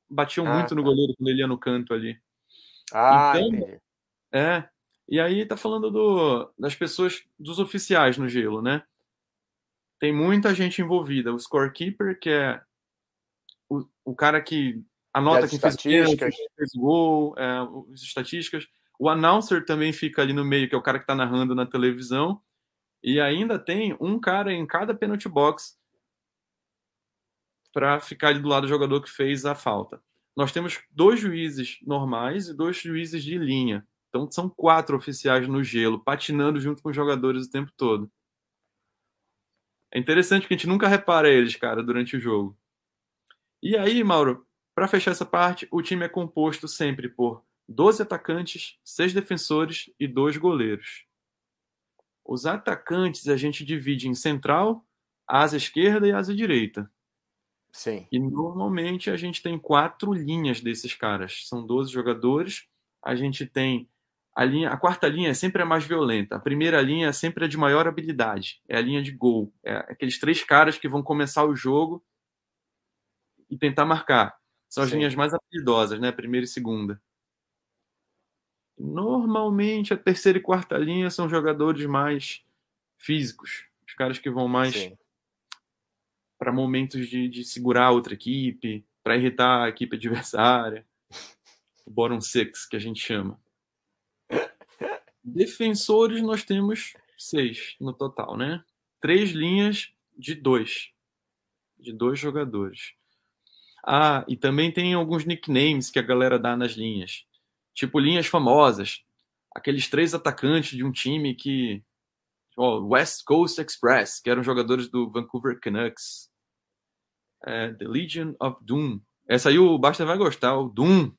Batiam ah, muito tá. no goleiro quando ele ia no canto ali. Ah, então, entendi. É. E aí tá falando do, das pessoas, dos oficiais no gelo, né? tem muita gente envolvida. O scorekeeper, que é o, o cara que anota quem fez, quem fez gol, é, as estatísticas. O announcer também fica ali no meio, que é o cara que está narrando na televisão. E ainda tem um cara em cada penalty box para ficar ali do lado do jogador que fez a falta. Nós temos dois juízes normais e dois juízes de linha. Então são quatro oficiais no gelo, patinando junto com os jogadores o tempo todo. É interessante que a gente nunca repara eles, cara, durante o jogo. E aí, Mauro, para fechar essa parte, o time é composto sempre por 12 atacantes, 6 defensores e 2 goleiros. Os atacantes a gente divide em central, asa esquerda e asa direita. Sim. E normalmente a gente tem quatro linhas desses caras. São 12 jogadores. A gente tem a, linha, a quarta linha é sempre a mais violenta. A primeira linha é sempre a de maior habilidade. É a linha de gol. É aqueles três caras que vão começar o jogo e tentar marcar. São as Sim. linhas mais habilidosas, né? Primeira e segunda. Normalmente a terceira e quarta linha são jogadores mais físicos. Os caras que vão mais para momentos de, de segurar outra equipe, para irritar a equipe adversária. O bottom six, que a gente chama. Defensores nós temos seis no total, né? Três linhas de dois. De dois jogadores. Ah, e também tem alguns nicknames que a galera dá nas linhas. Tipo linhas famosas. Aqueles três atacantes de um time que. Ó, West Coast Express, que eram jogadores do Vancouver Canucks. É, The Legion of Doom. Essa aí o Basta vai gostar, o Doom.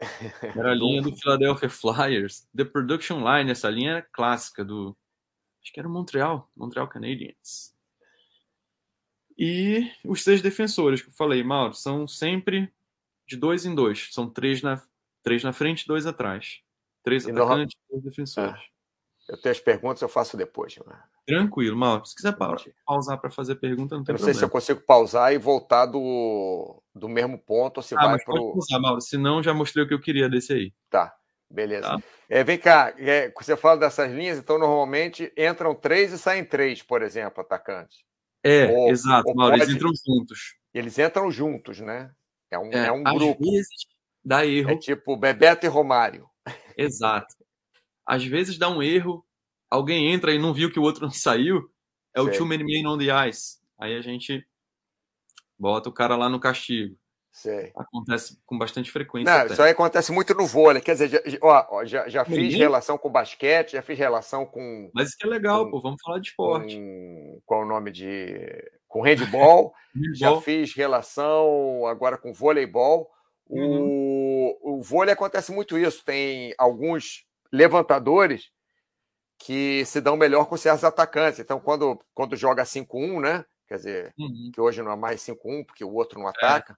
Era a linha do Philadelphia Flyers. The Production Line, essa linha era clássica do. Acho que era o Montreal, Montreal Canadiens. E os seis defensores que eu falei, Mauro, são sempre de dois em dois. São três na, três na frente dois atrás. Três e atacantes, no... dois defensores. É. Eu tenho as perguntas, eu faço depois. Mano. Tranquilo, Mauro. Se quiser pausar para fazer pergunta, não tem eu não problema. sei se eu consigo pausar e voltar do, do mesmo ponto ou se ah, vai para o. pausar, Mauro. Senão já mostrei o que eu queria desse aí. Tá, beleza. Tá. É, vem cá, é, você fala dessas linhas, então normalmente entram três e saem três, por exemplo, atacantes. É, ou, exato, ou Mauro. Pode... Eles entram juntos. Eles entram juntos, né? É um, é, é um grupo. Vezes, dá erro. É tipo Bebeto e Romário. Exato. Às vezes dá um erro, alguém entra e não viu que o outro não saiu, é o too many men on the ice. Aí a gente bota o cara lá no castigo. Sei. Acontece com bastante frequência. Não, isso aí acontece muito no vôlei. Quer dizer, já, ó, já, já fiz relação com basquete, já fiz relação com. Mas isso que é legal, com, pô. Vamos falar de esporte. Com, qual é o nome de. Com handball. já fiz relação agora com voleibol. Uhum. O, o vôlei acontece muito isso. Tem alguns levantadores que se dão melhor com certos atacantes. Então, quando, quando joga 5-1, né? Quer dizer, uhum. que hoje não é mais 5-1, porque o outro não é. ataca.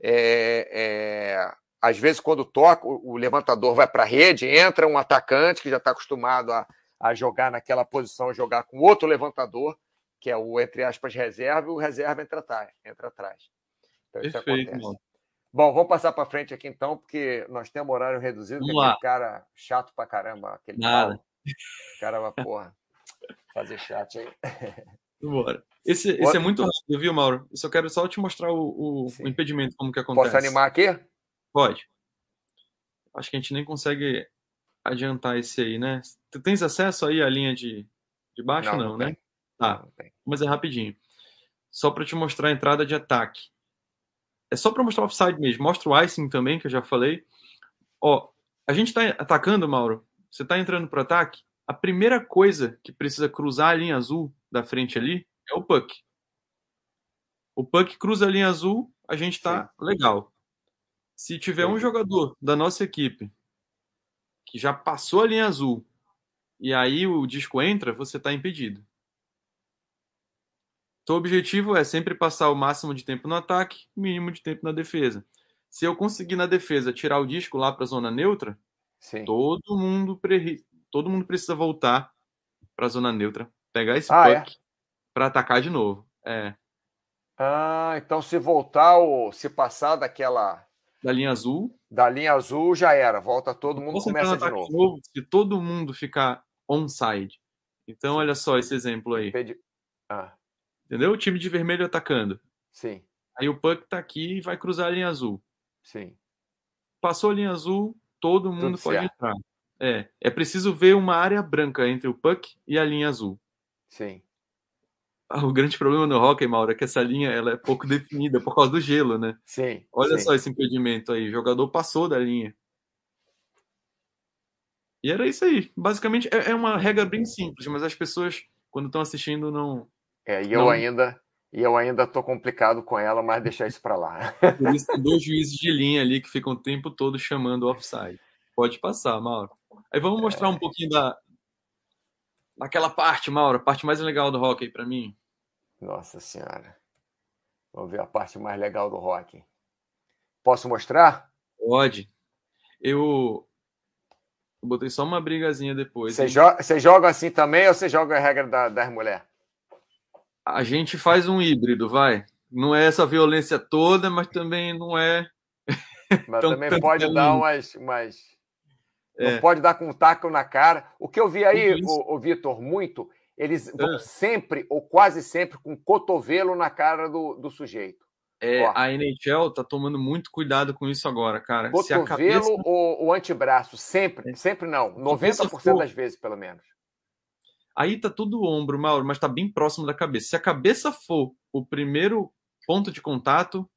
É é, é, às vezes, quando toca, o, levantador vai para a rede, entra um atacante que já está acostumado a, a jogar naquela posição, jogar com outro levantador, que é o, entre aspas, reserva, e o reserva entra, atrás. Entra atrás. Então, Perfeito, mano. Bom, vamos passar para frente aqui então, porque nós temos horário reduzido. Vamos lá. cara chato para caramba, aquele Nada. Pau. Cara, porra, fazer chat aí. Bora. Esse, esse é muito rápido, viu, Mauro? Eu só quero só te mostrar o, o, o impedimento, como que acontece. Posso animar aqui? Pode. Acho que a gente nem consegue adiantar esse aí, né? Tu tens acesso aí à linha de, de baixo? Não, não, não né? Tá, mas é rapidinho. Só para te mostrar a entrada de ataque. É só para mostrar o offside mesmo. Mostra o icing também, que eu já falei. Ó, a gente está atacando, Mauro. Você está entrando para ataque. A primeira coisa que precisa cruzar a linha azul da frente ali é o puck. O puck cruza a linha azul, a gente tá Sim. legal. Se tiver um jogador da nossa equipe que já passou a linha azul e aí o disco entra, você está impedido. Então, o objetivo é sempre passar o máximo de tempo no ataque, o mínimo de tempo na defesa. Se eu conseguir na defesa tirar o disco lá para a zona neutra, Sim. todo mundo pre... todo mundo precisa voltar para a zona neutra, pegar esse ah, puck é? para atacar de novo. É. Ah, então se voltar ou se passar daquela da linha azul, da linha azul já era, volta todo mundo Você começa de novo. novo. Se todo mundo ficar onside. Então olha só esse exemplo aí. Ah. Entendeu? O time de vermelho atacando. Sim. Aí o puck tá aqui e vai cruzar a linha azul. Sim. Passou a linha azul, todo mundo pode entrar. É, é preciso ver uma área branca entre o puck e a linha azul. Sim. o grande problema no hockey, Mauro, é que essa linha ela é pouco definida por causa do gelo, né? Sim. Olha sim. só esse impedimento aí. O jogador passou da linha. E era isso aí. Basicamente, é, é uma regra bem simples, mas as pessoas, quando estão assistindo, não. É, e eu não... ainda. E eu ainda tô complicado com ela, mas deixar isso para lá. Por isso tem dois juízes de linha ali que ficam o tempo todo chamando o offside. Pode passar, Mauro. Aí vamos mostrar é... um pouquinho da, naquela parte, Mauro, a parte mais legal do hockey para mim. Nossa senhora. Vamos ver a parte mais legal do hockey. Posso mostrar? Pode. Eu, botei só uma brigazinha depois. Você, joga, você joga assim também ou você joga a regra da, das mulheres? A gente faz um híbrido, vai. Não é essa violência toda, mas também não é. Mas também pode dar umas, umas é. Não pode dar com um taco na cara. O que eu vi aí, o, o Vitor, muito, eles vão é. sempre, ou quase sempre, com cotovelo na cara do, do sujeito. É, a NHL tá tomando muito cuidado com isso agora, cara. Cotovelo cabeça... ou o antebraço? Sempre, é. sempre não. 90% for... das vezes, pelo menos. Aí tá tudo o ombro, Mauro, mas tá bem próximo da cabeça. Se a cabeça for o primeiro ponto de contato,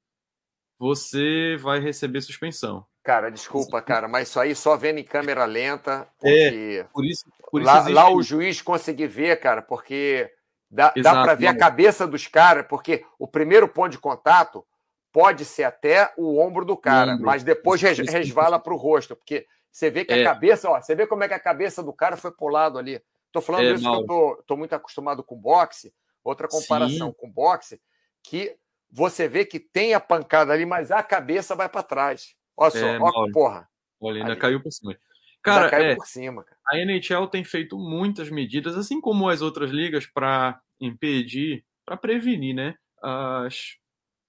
você vai receber suspensão. Cara, desculpa, cara, mas isso aí só vendo em câmera lenta, porque é, por isso, por isso lá, lá, o juiz conseguir ver, cara, porque dá, dá para ver a cabeça dos caras, porque o primeiro ponto de contato pode ser até o ombro do cara, ombro. mas depois res, resvala para o rosto, porque você vê que é. a cabeça, ó, você vê como é que a cabeça do cara foi pro lado ali. Tô falando é, isso mal. que eu tô, muito acostumado com boxe, outra comparação Sim. com boxe, que você vê que tem a pancada ali, mas a cabeça vai para trás. Olha só, é, ó, porra. Olha, ainda Ali. caiu por cima. Cara, caiu é, por cima, cara. a NHL tem feito muitas medidas, assim como as outras ligas, para impedir, para prevenir, né, as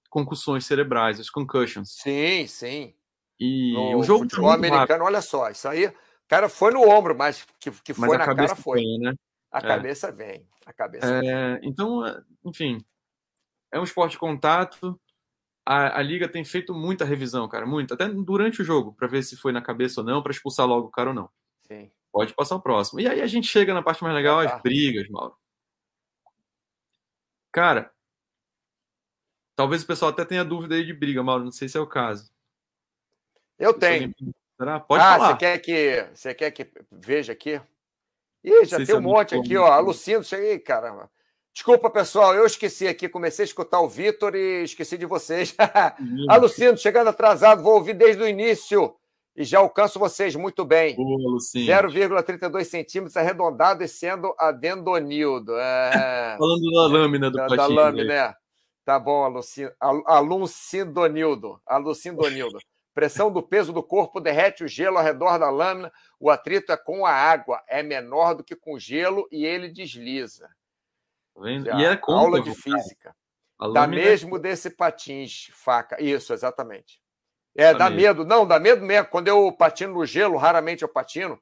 concussões cerebrais, as concussions. Sim, sim. E no o jogo futebol americano, rápido. olha só, isso aí, cara foi no ombro, mas que, que foi mas na cara foi. Vem, né? A é. cabeça vem, a cabeça. É, vem. Então, enfim, é um esporte de contato a, a liga tem feito muita revisão, cara, muito, até durante o jogo, para ver se foi na cabeça ou não, para expulsar logo o cara ou não. Sim. Pode passar o próximo. E aí a gente chega na parte mais legal, ah, tá. as brigas, Mauro. Cara, talvez o pessoal até tenha dúvida aí de briga, Mauro, não sei se é o caso. Eu tenho. Será? Pode ah, falar. você quer que você quer que veja aqui? Ih, já tem um monte aqui, ó. Alucino, cheguei, caramba. Desculpa, pessoal, eu esqueci aqui, comecei a escutar o Vitor e esqueci de vocês. Alucino, chegando atrasado, vou ouvir desde o início e já alcanço vocês muito bem. 0,32 centímetros arredondado e sendo adendonildo. É... Falando da lâmina do da, da lâmina, né? Tá bom, Alucino, Alucindonildo. Alucindonildo. Pressão do peso do corpo derrete o gelo ao redor da lâmina. O atrito é com a água, é menor do que com gelo e ele desliza. E é cômodo, aula de física. Dá é mesmo é... desse patins, faca. Isso, exatamente. É, dá, dá medo. Não, dá medo mesmo. Quando eu patino no gelo, raramente eu patino,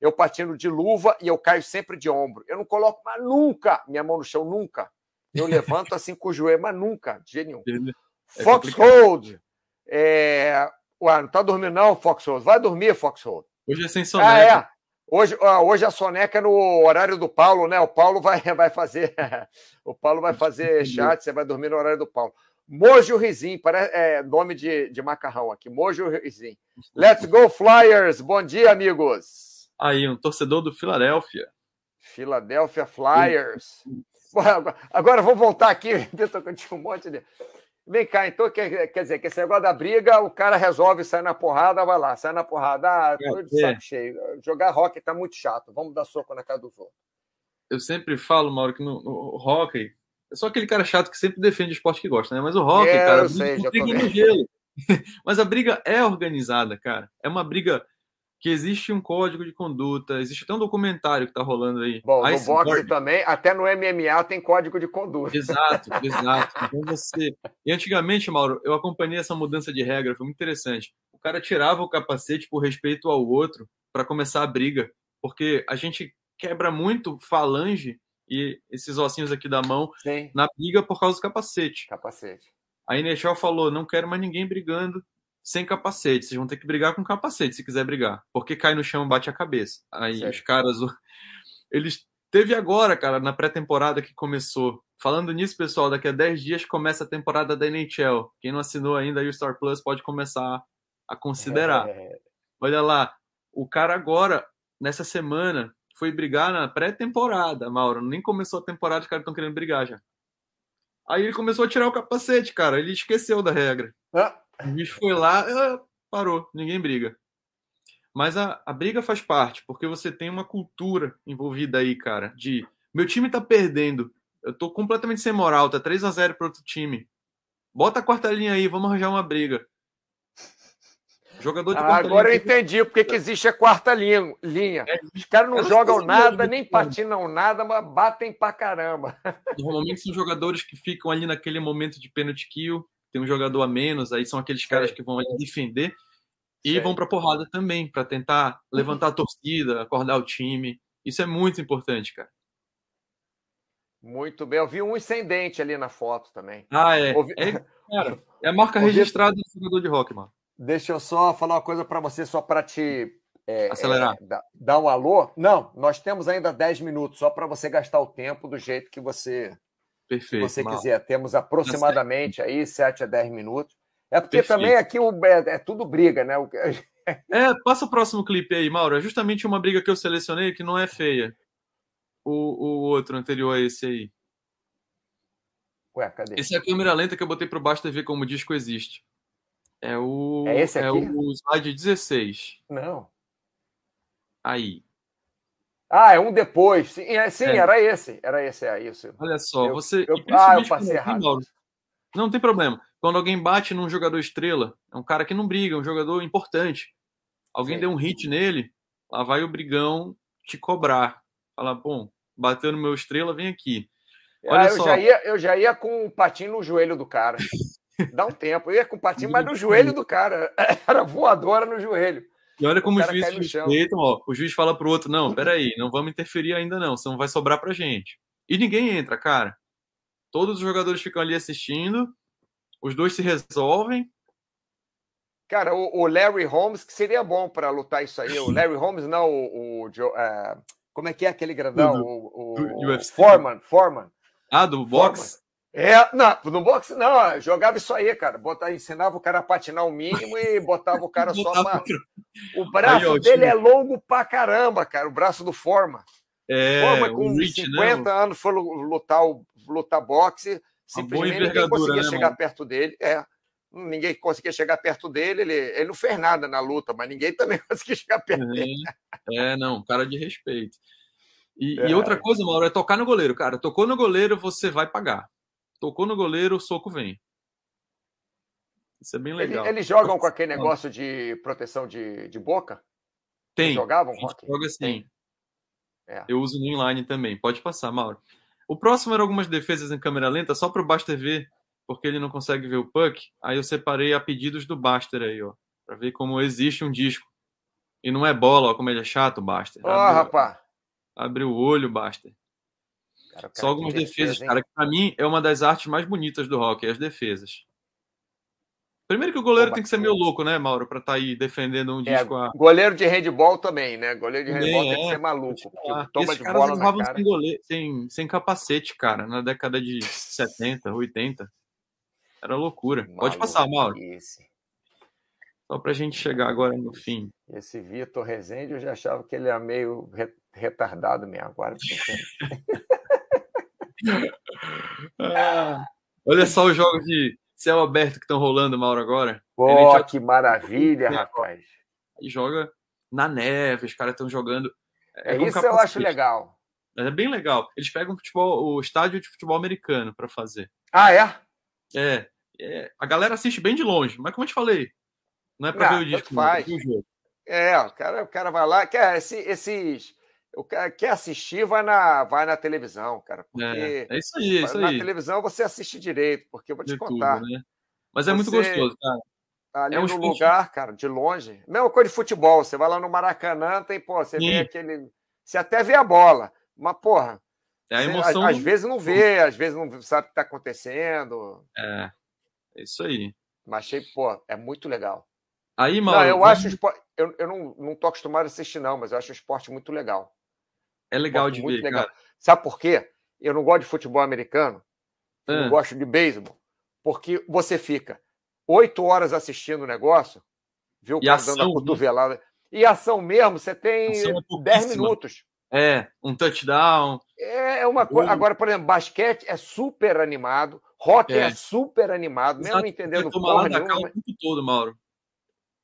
eu patino de luva e eu caio sempre de ombro. Eu não coloco mais nunca minha mão no chão, nunca. Eu levanto assim com o joelho, mas nunca, de jeito nenhum. É Foxhold. É... Ué, não tá dormindo não, Foxhold? Vai dormir, Foxhold. Hoje é sem soneca. Ah, é. Hoje, hoje a soneca é no horário do Paulo, né? O Paulo vai, vai fazer. o Paulo vai fazer chat, você vai dormir no horário do Paulo. Mojo Rizim, parece é, nome de, de macarrão aqui. Mojo Rizim. Let's go, Flyers! Bom dia, amigos. Aí, um torcedor do Filadélfia. Philadelphia Flyers. Agora vamos voltar aqui, eu tinha um monte de. Vem cá, então, quer, quer dizer, que esse negócio da briga, o cara resolve sair na porrada, vai lá, sai na porrada. Ah, tô de saco cheio. Jogar rock tá muito chato, vamos dar soco na cara dos outros. Eu sempre falo, Mauro, que no, no hockey, é só aquele cara chato que sempre defende o esporte que gosta, né? Mas o hockey, é, cara, sei, briga no gelo. Mas a briga é organizada, cara. É uma briga que existe um código de conduta, existe até um documentário que tá rolando aí. Bom, Ice no boxe Board. também, até no MMA tem código de conduta. Exato, exato. Então você. E antigamente, Mauro, eu acompanhei essa mudança de regra, foi muito interessante. O cara tirava o capacete por respeito ao outro para começar a briga, porque a gente quebra muito falange e esses ossinhos aqui da mão Sim. na briga por causa do capacete. Capacete. A Inechel falou: não quero mais ninguém brigando sem capacete. Vocês vão ter que brigar com capacete se quiser brigar. Porque cai no chão bate a cabeça. Aí certo. os caras. Eles. Teve agora, cara, na pré-temporada que começou. Falando nisso, pessoal, daqui a 10 dias começa a temporada da NHL. Quem não assinou ainda aí o Star Plus pode começar a considerar. É. Olha lá, o cara agora, nessa semana, foi brigar na pré-temporada, Mauro. Nem começou a temporada, os caras estão querendo brigar já. Aí ele começou a tirar o capacete, cara. Ele esqueceu da regra. Ah. O foi lá, parou, ninguém briga. Mas a, a briga faz parte, porque você tem uma cultura envolvida aí, cara, de meu time tá perdendo, eu tô completamente sem moral, tá 3 a 0 pro outro time. Bota a quarta linha aí, vamos arranjar uma briga. Jogador de ah, Agora linha, eu entendi porque que existe a quarta linha. linha. É, Os caras não jogam nada, nem patinam nada, mas batem pra caramba. Normalmente são jogadores que ficam ali naquele momento de pênalti kill, tem um jogador a menos, aí são aqueles caras que vão defender e vão para porrada também, para tentar levantar a torcida, acordar o time. Isso é muito importante, cara. Muito bem. Eu vi um incendente ali na foto também. Ah, é. Ouvi... é cara, é a marca Ouvi... registrada do jogador de rock, mano. Deixa eu só falar uma coisa para você, só para te é, acelerar. É, dar um alô. Não, nós temos ainda 10 minutos, só para você gastar o tempo do jeito que você Perfeito. Se você mal. quiser, temos aproximadamente aí 7 a 10 minutos. É porque Perfeito. também aqui o, é, é, tudo briga, né? é, passa o próximo clipe aí, Mauro. É justamente uma briga que eu selecionei que não é feia. O, o outro anterior a esse aí. Ué, cadê? Esse é a câmera lenta que eu botei para baixo ver como o disco existe. É o. É esse aqui? É o slide 16. Não. Aí. Ah, é um depois. Sim, é, sim é. era esse. Era esse, é isso. Olha só, eu, você. Eu, ah, eu passei errado. Não tem problema. Quando alguém bate num jogador estrela, é um cara que não briga, é um jogador importante. Alguém sim. deu um hit nele, lá vai o brigão te cobrar. Fala, bom, bateu no meu estrela, vem aqui. Olha ah, eu, só. Já ia, eu já ia com o um patinho no joelho do cara. Dá um tempo. Eu ia com o patinho, mas no joelho do cara. Era voadora no joelho. E olha como o os juízes respeitam, ó. O juiz fala pro outro: não, peraí, não vamos interferir ainda, não, senão vai sobrar pra gente. E ninguém entra, cara. Todos os jogadores ficam ali assistindo. Os dois se resolvem. Cara, o, o Larry Holmes, que seria bom para lutar isso aí. O Larry Holmes, não, o. o é, como é que é aquele grandão? O, o, o Foreman, Foreman. Ah, do boxe? É, não, no boxe não, jogava isso aí, cara. Botava, ensinava o cara a patinar o mínimo e botava o cara só pra... O braço aí, dele é longo pra caramba, cara, o braço do Forma. É, Forma com Rich, 50 né? anos foi lutar, lutar boxe, simplesmente ninguém conseguia né, chegar mano? perto dele. É, ninguém conseguia chegar perto dele, ele, ele não fez nada na luta, mas ninguém também conseguia chegar perto é, dele. É, não, cara de respeito. E, é. e outra coisa, Mauro, é tocar no goleiro, cara. Tocou no goleiro, você vai pagar. Tocou no goleiro, o soco vem. Isso é bem legal. Eles jogam com aquele negócio de proteção de, de boca? Tem. Eles jogavam? Joga sim. É. Eu uso no inline também. Pode passar, Mauro. O próximo era algumas defesas em câmera lenta, só para o Baster ver, porque ele não consegue ver o puck. Aí eu separei a pedidos do Baster aí, ó. Para ver como existe um disco. E não é bola, ó, como ele é chato, Baster. Ó, oh, rapaz. Abre o olho, Baster. Cara, Só algumas defesas, defesa, cara, que pra mim é uma das artes mais bonitas do hockey, as defesas. Primeiro que o goleiro Pô, tem que ser meio louco, né, Mauro, pra estar tá aí defendendo um é, disco. A... Goleiro de handball também, né? Goleiro de handball é, tem que ser maluco. Porque toma de bola na cara. Sem, goleiro, sem, sem capacete, cara, na década de 70, 80. Era loucura. Maluco Pode passar, Mauro. Esse. Só pra gente chegar agora no fim. Esse Vitor Rezende, eu já achava que ele era meio retardado mesmo. Agora ah, olha só os jogos de céu aberto que estão rolando, Mauro, agora. Pô, que maravilha, rapaz. E joga na neve, os caras estão jogando. É, é isso eu acho legal. É bem legal. Eles pegam futebol, o estádio de futebol americano para fazer. Ah, é? é? é? A galera assiste bem de longe, mas como eu te falei, não é para ver o disco, faz. Não, é o jogo. É, o cara, o cara vai lá, quer esse, esses o cara quer assistir, vai na, vai na televisão, cara. Porque é, é isso aí, é isso na aí. Na televisão você assiste direito, porque eu vou te de contar. Né? Mas é muito gostoso, cara. Ali é um no lugar, cara, de longe. Mesma coisa de futebol. Você vai lá no Maracanã, tem, pô, você Sim. vê aquele. Você até vê a bola. Mas, porra. É a emoção. Você, às, vezes não vê, às vezes não sabe o que está acontecendo. É. É isso aí. Mas achei, pô, é muito legal. Aí, Mauro, não, eu acho esporte, eu, eu não, não tô acostumado a assistir, não, mas eu acho o esporte muito legal. É legal de ver, legal. Sabe por quê? Eu não gosto de futebol americano, ah. não gosto de beisebol, porque você fica oito horas assistindo o negócio, viu o cara ação, dando a né? cotovelada. Né? E ação mesmo, você tem é dez minutos. É, um touchdown. É, é uma coisa. Agora, por exemplo, basquete é super animado, hockey é, é super animado, Exato. mesmo entendendo porra nenhuma. o tempo todo, Mauro.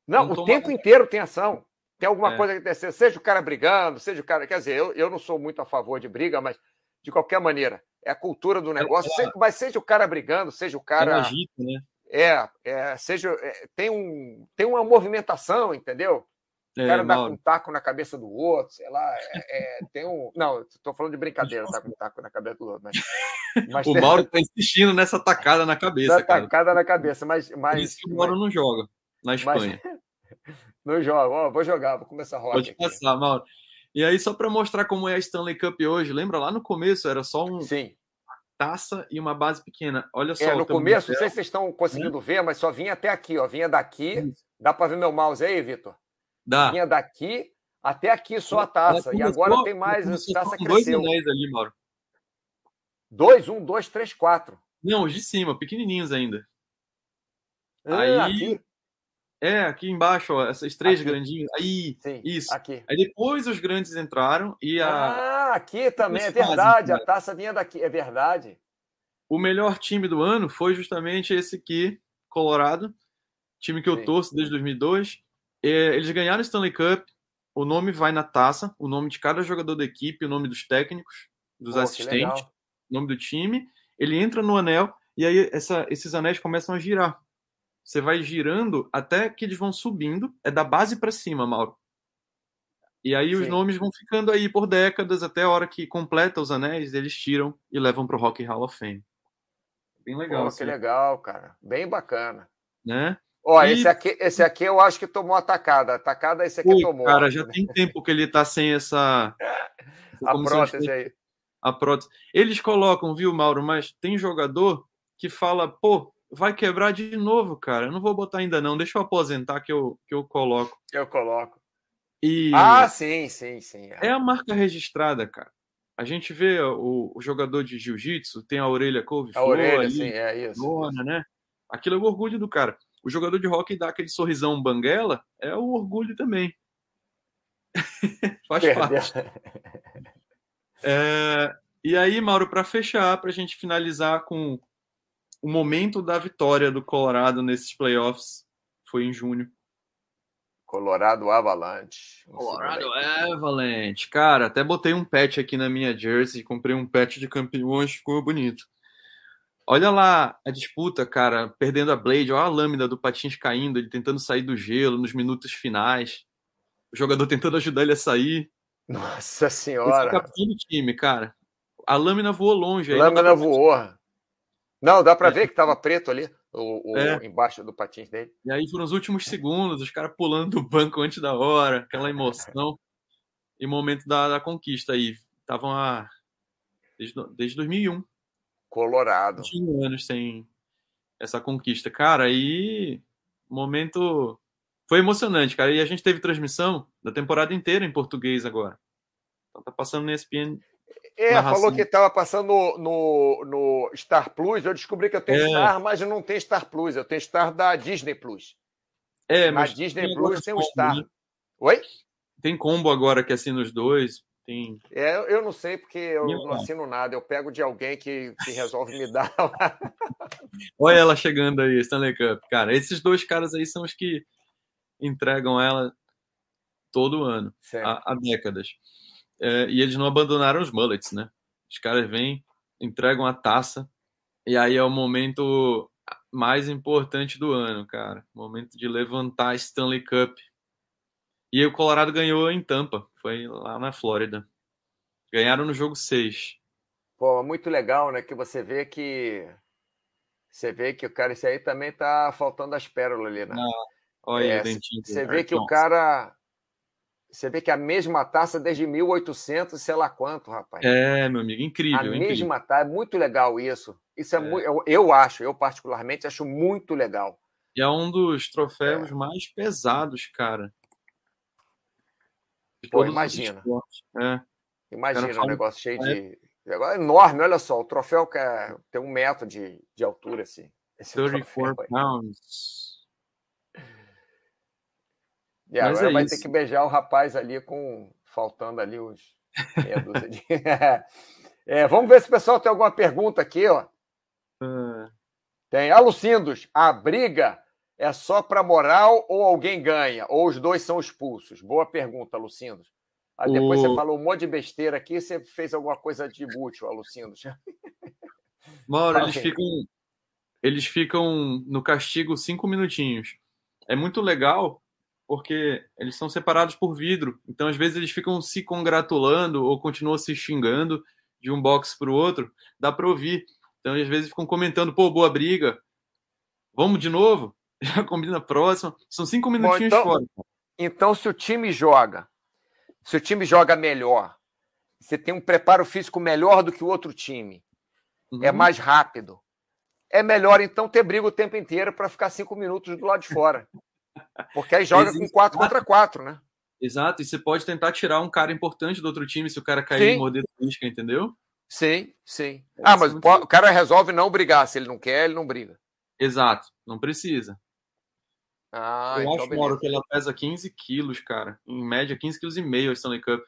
Não, não o tempo inteiro tem ação. Tem alguma é. coisa que acontecer, seja o cara brigando, seja o cara. Quer dizer, eu, eu não sou muito a favor de briga, mas de qualquer maneira, é a cultura do negócio. Seja, mas seja o cara brigando, seja o cara. Agito, né? É, é, seja. É, tem, um, tem uma movimentação, entendeu? O cara é, dá com um taco na cabeça do outro, sei lá. É, é tem um. Não, estou falando de brincadeira, tá com um taco na cabeça do outro. Mas, mas o. Mauro está insistindo nessa tacada na cabeça. Cara. Tacada na cabeça, mas. mas Por isso que o Mauro mas... não joga na Espanha. Mas... Não jogo, vou jogar, vou começar a roda. Pode passar, Mauro. E aí, só para mostrar como é a Stanley Cup hoje, lembra lá no começo era só um Sim. taça e uma base pequena. Olha só. É, no começo, não sei se vocês estão conseguindo hum. ver, mas só vinha até aqui, ó. Vinha daqui. Dá para ver meu mouse aí, Vitor? Dá. Vinha daqui até aqui só a taça. e agora tem mais, a taça cresceu. Dois anéis ali, Mauro. Dois, um, dois, três, quatro. Não, os de cima, pequenininhos ainda. Ah, aí, aqui. É, aqui embaixo, ó, essas três aqui. grandinhas. Aí, Sim, isso. Aqui. Aí depois os grandes entraram e a. Ah, aqui também, é verdade. a taça vinha daqui, é verdade. O melhor time do ano foi justamente esse aqui, Colorado, time que eu Sim. torço desde 2002. É, eles ganharam o Stanley Cup, o nome vai na taça, o nome de cada jogador da equipe, o nome dos técnicos, dos Pô, assistentes, o nome do time. Ele entra no anel e aí essa, esses anéis começam a girar. Você vai girando até que eles vão subindo. É da base para cima, Mauro. E aí Sim. os nomes vão ficando aí por décadas, até a hora que completa os anéis, eles tiram e levam para o Rock Hall of Fame. Bem legal. Pô, assim. que legal, cara. Bem bacana. Né? Ó, e... esse, aqui, esse aqui eu acho que tomou a tacada. A tacada esse aqui Ui, tomou. Cara, já tem tempo que ele tá sem essa. a prótese aí. A prótese. Eles colocam, viu, Mauro? Mas tem jogador que fala, pô, vai quebrar de novo, cara. Eu não vou botar ainda não. Deixa eu aposentar que eu, que eu coloco. Eu coloco. E Ah, sim, sim, sim. é a marca registrada, cara. A gente vê o, o jogador de jiu-jitsu, tem a orelha A couve-flor orelha, ali, sim, é isso. lona, né? Aquilo é o orgulho do cara. O jogador de hockey dá aquele sorrisão banguela, é o orgulho também. Faz Perdeu. parte. É, e aí, Mauro, para fechar, para a gente finalizar com o momento da vitória do Colorado nesses playoffs, foi em junho. Colorado Avalanche. Colorado. Avalanche. Cara, até botei um patch aqui na minha jersey, comprei um patch de campeões, ficou bonito. Olha lá a disputa, cara, perdendo a Blade, olha a lâmina do Patins caindo, ele tentando sair do gelo nos minutos finais. O jogador tentando ajudar ele a sair. Nossa Esse senhora. capitão do time, cara. A lâmina voou longe. aí não Lâmina pra- voou. Não, dá pra É. ver que tava preto ali, o, o- É. embaixo do patins dele. E aí foram os últimos segundos, os caras pulando do banco antes da hora, aquela emoção. E o momento da, da conquista aí. Estavam a. Desde, desde 2001. Colorado. 21 anos sem essa conquista. Cara, aí. Momento. Foi emocionante, cara. E a gente teve transmissão da temporada inteira em português agora. Então tá passando no ESPN. É, Narração. falou que estava passando no, no, no Star Plus. Eu descobri que eu tenho É. Star, mas eu não tenho Star Plus. Eu tenho Star da Disney Plus. É, mas Disney tem agora Plus tem o combo, Star. né? Oi? Tem combo agora que assina os dois. Tem. É, eu- não sei porque eu Minha não assino nada. Eu pego de alguém que, que resolve me dar. Olha ela chegando aí, Stanley Cup. Cara, esses dois caras aí são os que entregam ela todo ano, há, há décadas. É, e eles não abandonaram os mullets, né? Os caras vêm, entregam a taça, e aí é o momento mais importante do ano, cara. Momento de levantar a Stanley Cup. E aí o Colorado ganhou em Tampa, foi lá na Flórida. Ganharam no jogo 6. Pô, muito legal, né? Que você vê que. Você vê que o cara, esse aí também tá faltando as pérolas ali, né? Olha aí É, dentinho. Você vê que o cara. Você vê que a mesma taça desde 1800, sei lá quanto, rapaz. É, meu amigo, a incrível, incrível. mesma taça. É muito legal isso. Isso é, É. muito. Eu, eu acho, eu particularmente acho muito legal. E é um dos É. troféus mais pesados, cara. Pô, imagina. É. Imagina um negócio cheio é. de. É enorme, olha só. O troféu que é- tem um metro de, de altura, assim. Esse 34 troféu aí. pounds. E Mas agora é vai isso. ter que beijar o rapaz ali com. Faltando ali os. meia dúzia de- É, vamos ver se o pessoal tem alguma pergunta aqui, ó. É. Tem. Alucindos, a briga é só para moral ou alguém ganha? Ou os dois são expulsos? Boa pergunta, Alucindos. Aí depois O- você falou um monte de besteira aqui, você fez alguma coisa de útil, Alucindos. Mauro, eles ficam, eles ficam no castigo cinco minutinhos. É muito legal porque eles são separados por vidro. Então, às vezes, eles ficam se congratulando ou continuam se xingando de um box para o outro. Dá para ouvir. Então, às vezes, ficam comentando: pô, boa briga. Vamos de novo? Já combina a próxima. São cinco minutinhos então- fora. Então, se o time joga, se o time joga melhor, você tem um preparo físico melhor do que o outro time, é Uhum. mais rápido. É melhor, então, ter briga o tempo inteiro para ficar cinco minutos do lado de fora. Porque aí joga com Existe- quatro contra quatro, né? Exato, e você pode tentar tirar um cara importante do outro time se o cara cair Sim. e morder a isca, entendeu? Sim, sim. É, Ah, mas muito o cara resolve não brigar. Se ele não quer, ele não briga. Exato, não precisa. Ah, eu então acho, beleza. Mauro, que ela pesa 15 quilos, cara. Em média, 15 quilos e meio a Stanley Cup.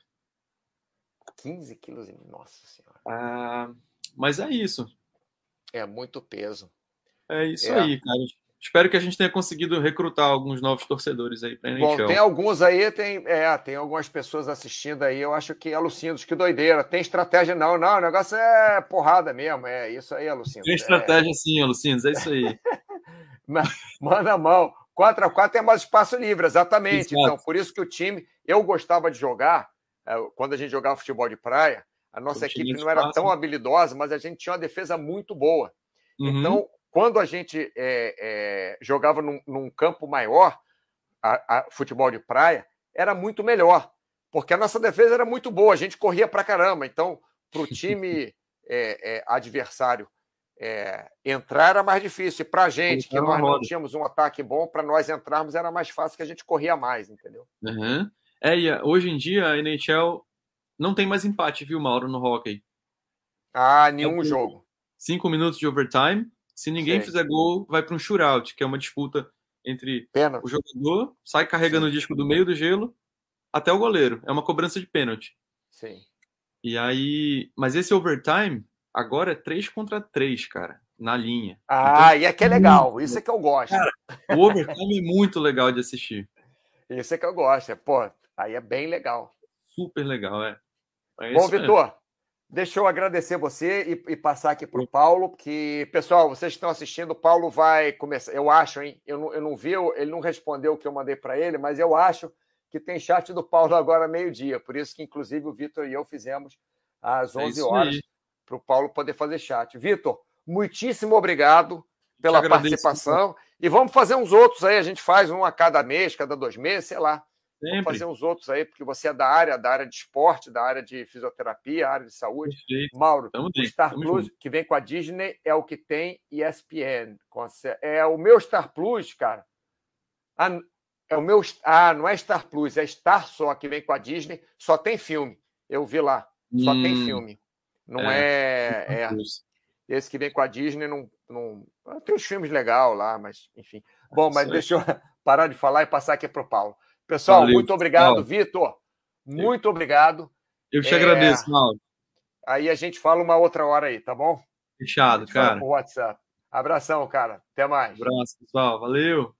15 quilos. e- Nossa senhora. Ah, mas é isso. É muito peso. É isso É. aí, cara. Espero que a gente tenha conseguido recrutar alguns novos torcedores aí pra Bom, tem alguns aí, tem, é, tem algumas pessoas assistindo aí, eu acho que alucindos, que doideira. Tem estratégia, não, não, o negócio é porrada mesmo, é isso aí, alucindos. Tem estratégia sim, Alucinos, é isso aí. Manda a mão. 4 a 4 tem mais espaço livre, exatamente. Exato. Então, por isso que o time, eu gostava de jogar, é, quando a gente jogava futebol de praia, a nossa equipe não era tão habilidosa, mas a gente tinha uma defesa muito boa. Uhum. Então, quando a gente é, é, jogava num, num campo maior, a, a futebol de praia, era muito melhor, porque a nossa defesa era muito boa, a gente corria pra caramba. Então, para o time é, é, adversário é, entrar era mais difícil. Para a gente, que nós não tínhamos um ataque bom, para nós entrarmos era mais fácil que a gente corria mais, entendeu? Uhum. É, e hoje em dia a NHL não tem mais empate, viu, Mauro, no hockey. Ah, nenhum é jogo. Cinco minutos de overtime. Se ninguém Sim. fizer gol, vai para um shootout, que é uma disputa entre pênalti. o jogador, sai carregando Sim. o disco do meio do gelo até o goleiro. É uma cobrança de pênalti. Sim. E aí. Mas esse overtime agora é 3 contra 3, cara, na linha. Ah, então, e é que é legal. Isso é que eu gosto. Cara, o overtime é muito legal de assistir. Isso é que eu gosto. É, pô, aí é bem legal. Super legal, é. é Bom, Vitor, deixa eu agradecer você e, e passar aqui para o Paulo, que, pessoal, vocês que estão assistindo, o Paulo vai começar. Eu acho, hein? Eu não, eu não vi, ele não respondeu o que eu mandei para ele, mas eu acho que tem chat do Paulo agora meio-dia. Por isso que, inclusive, o Vitor e eu fizemos às 11 é horas para o Paulo poder fazer chat. Vitor, muitíssimo obrigado pela participação. E vamos fazer uns outros aí. A gente faz um a cada mês, cada dois meses, sei lá. Sempre. Vamos fazer uns outros aí, porque você é da área, da área de esporte, da área de fisioterapia, área de saúde. Perfeito. Mauro, Tamo o Star Plus junto. que vem com a Disney é o que tem ESPN. É o meu Star Plus, cara. É o meu. Ah, não é Star Plus, é Star só que vem com a Disney. Só tem filme. Eu vi lá. Só hum, tem filme. Não é. é, é esse que vem com a Disney não. não tem uns filmes legais lá, mas enfim. Bom, mas deixa eu parar de falar e passar aqui para o Paulo. Pessoal, Valeu, muito obrigado, Vitor. Muito obrigado. Eu te é... agradeço, Mauro. Aí a gente fala uma outra hora aí, tá bom? Fechado, cara. WhatsApp. Abração, cara. Até mais. Um abraço, pessoal. Valeu.